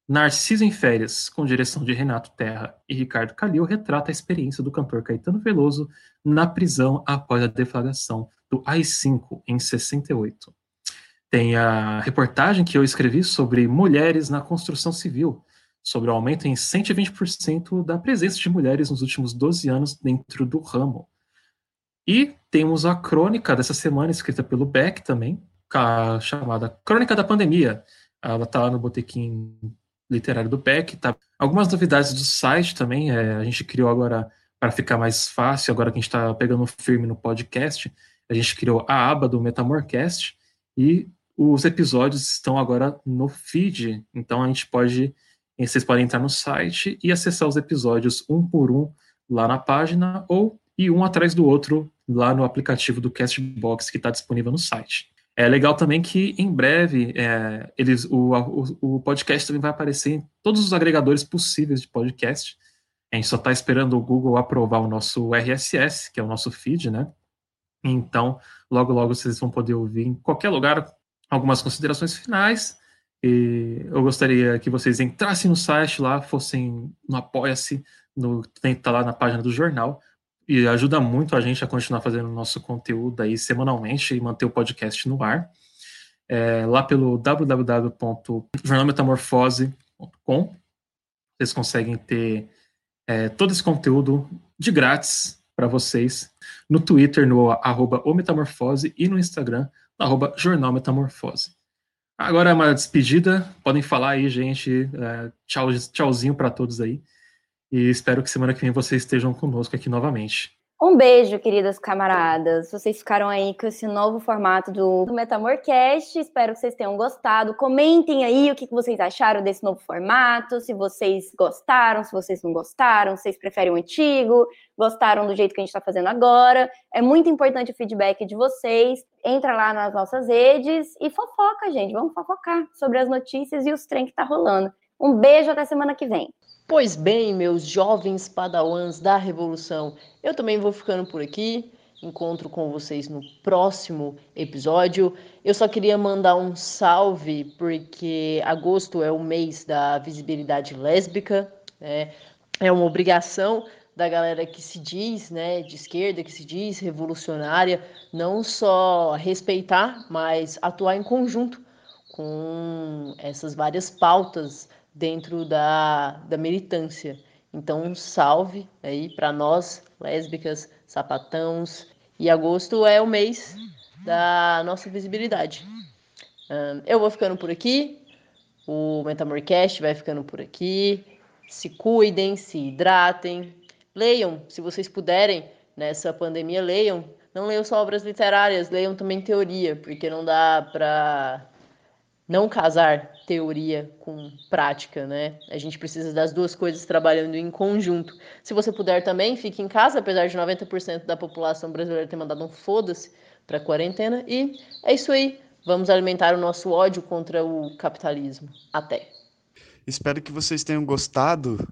Narciso em Férias, com direção de Renato Terra e Ricardo Calil, retrata a experiência do cantor Caetano Veloso na prisão após a deflagração do AI-5 em 68. Tem a reportagem que eu escrevi sobre mulheres na construção civil, sobre o aumento em 120% da presença de mulheres nos últimos 12 anos dentro do ramo. E temos a crônica dessa semana, escrita pelo Beck também, chamada Crônica da Pandemia. Ela está lá no botequim literário do PEC. Tá. Algumas novidades do site também, é, a gente criou agora para ficar mais fácil, agora que a gente está pegando firme no podcast, a gente criou a aba do Metamorcast e os episódios estão agora no feed, então a gente pode, vocês podem entrar no site e acessar os episódios um por um lá na página ou e um atrás do outro lá no aplicativo do Castbox que está disponível no site. É legal também que em breve é, eles, o, o, o, podcast também vai aparecer em todos os agregadores possíveis de podcast. A gente só está esperando o Google aprovar o nosso RSS, que é o nosso feed, né? Então, logo, logo vocês vão poder ouvir em qualquer lugar algumas considerações finais. E eu gostaria que vocês entrassem no site lá, fossem no Apoia-se, no, tá lá na página do jornal, e ajuda muito a gente a continuar fazendo nosso conteúdo aí semanalmente e manter o podcast no ar. É, lá pelo www.jornalmetamorfose.com vocês conseguem ter é, todo esse conteúdo de grátis para vocês no Twitter, no arroba Metamorfose e no Instagram, no arroba Jornal Metamorfose. Agora é uma despedida, podem falar aí, gente. É, tchau, tchauzinho para todos aí. E espero que semana que vem vocês estejam conosco aqui novamente. Um beijo, queridas camaradas. Vocês ficaram aí com esse novo formato do, Metamorcast. Espero que vocês tenham gostado. Comentem aí o que vocês acharam desse novo formato. Se vocês gostaram, se vocês não gostaram, se vocês preferem o antigo, gostaram do jeito que a gente está fazendo agora. É muito importante o feedback de vocês. Entra lá nas nossas redes e fofoca, gente. Vamos fofocar sobre as notícias e os trem que tá rolando. Um beijo até semana que vem. Pois bem, meus jovens padawans da revolução, eu também vou ficando por aqui. Encontro com vocês no próximo episódio. Eu só queria mandar um salve porque agosto é o mês da visibilidade lésbica, né? é uma obrigação da galera que se diz, né, de esquerda, que se diz revolucionária, não só respeitar, mas atuar em conjunto com essas várias pautas dentro da, da militância. Então, um salve aí para nós, lésbicas, sapatãos. E agosto é o mês da nossa visibilidade. Um, eu vou ficando por aqui, o Metamorcast vai ficando por aqui. Se cuidem, se hidratem, leiam, se vocês puderem, nessa pandemia, leiam. Não leiam só obras literárias, leiam também teoria, porque não dá para não casar teoria com prática, né? A gente precisa das duas coisas trabalhando em conjunto. Se você puder também, fique em casa, apesar de 90% da população brasileira ter mandado um foda-se para a quarentena. E é isso aí. Vamos alimentar o nosso ódio contra o capitalismo. Até. Espero que vocês tenham gostado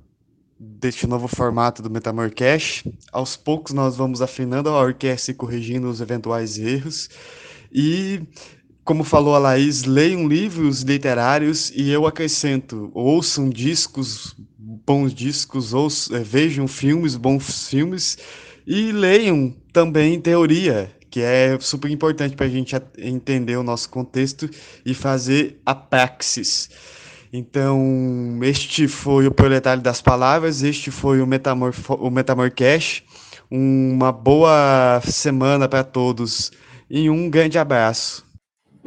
deste novo formato do Metamorcast. Aos poucos nós vamos afinando a orquestra e corrigindo os eventuais erros. E como falou a Laís, leiam livros literários e eu acrescento, ouçam discos, bons discos, ouçam, eh, vejam filmes, bons filmes e leiam também teoria, que é super importante para a gente entender o nosso contexto e fazer a praxis. Então, este foi o Proletário das Palavras, este foi o Metamor, o Metamor Cash. Uma boa semana para todos e um grande abraço.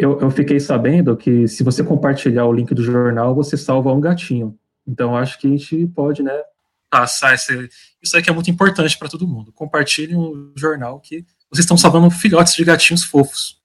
Eu, eu fiquei sabendo que se você compartilhar o link do jornal, você salva um gatinho. Então acho que a gente pode, né, passar esse, isso aqui é muito importante para todo mundo. Compartilhem o jornal que vocês estão salvando filhotes de gatinhos fofos.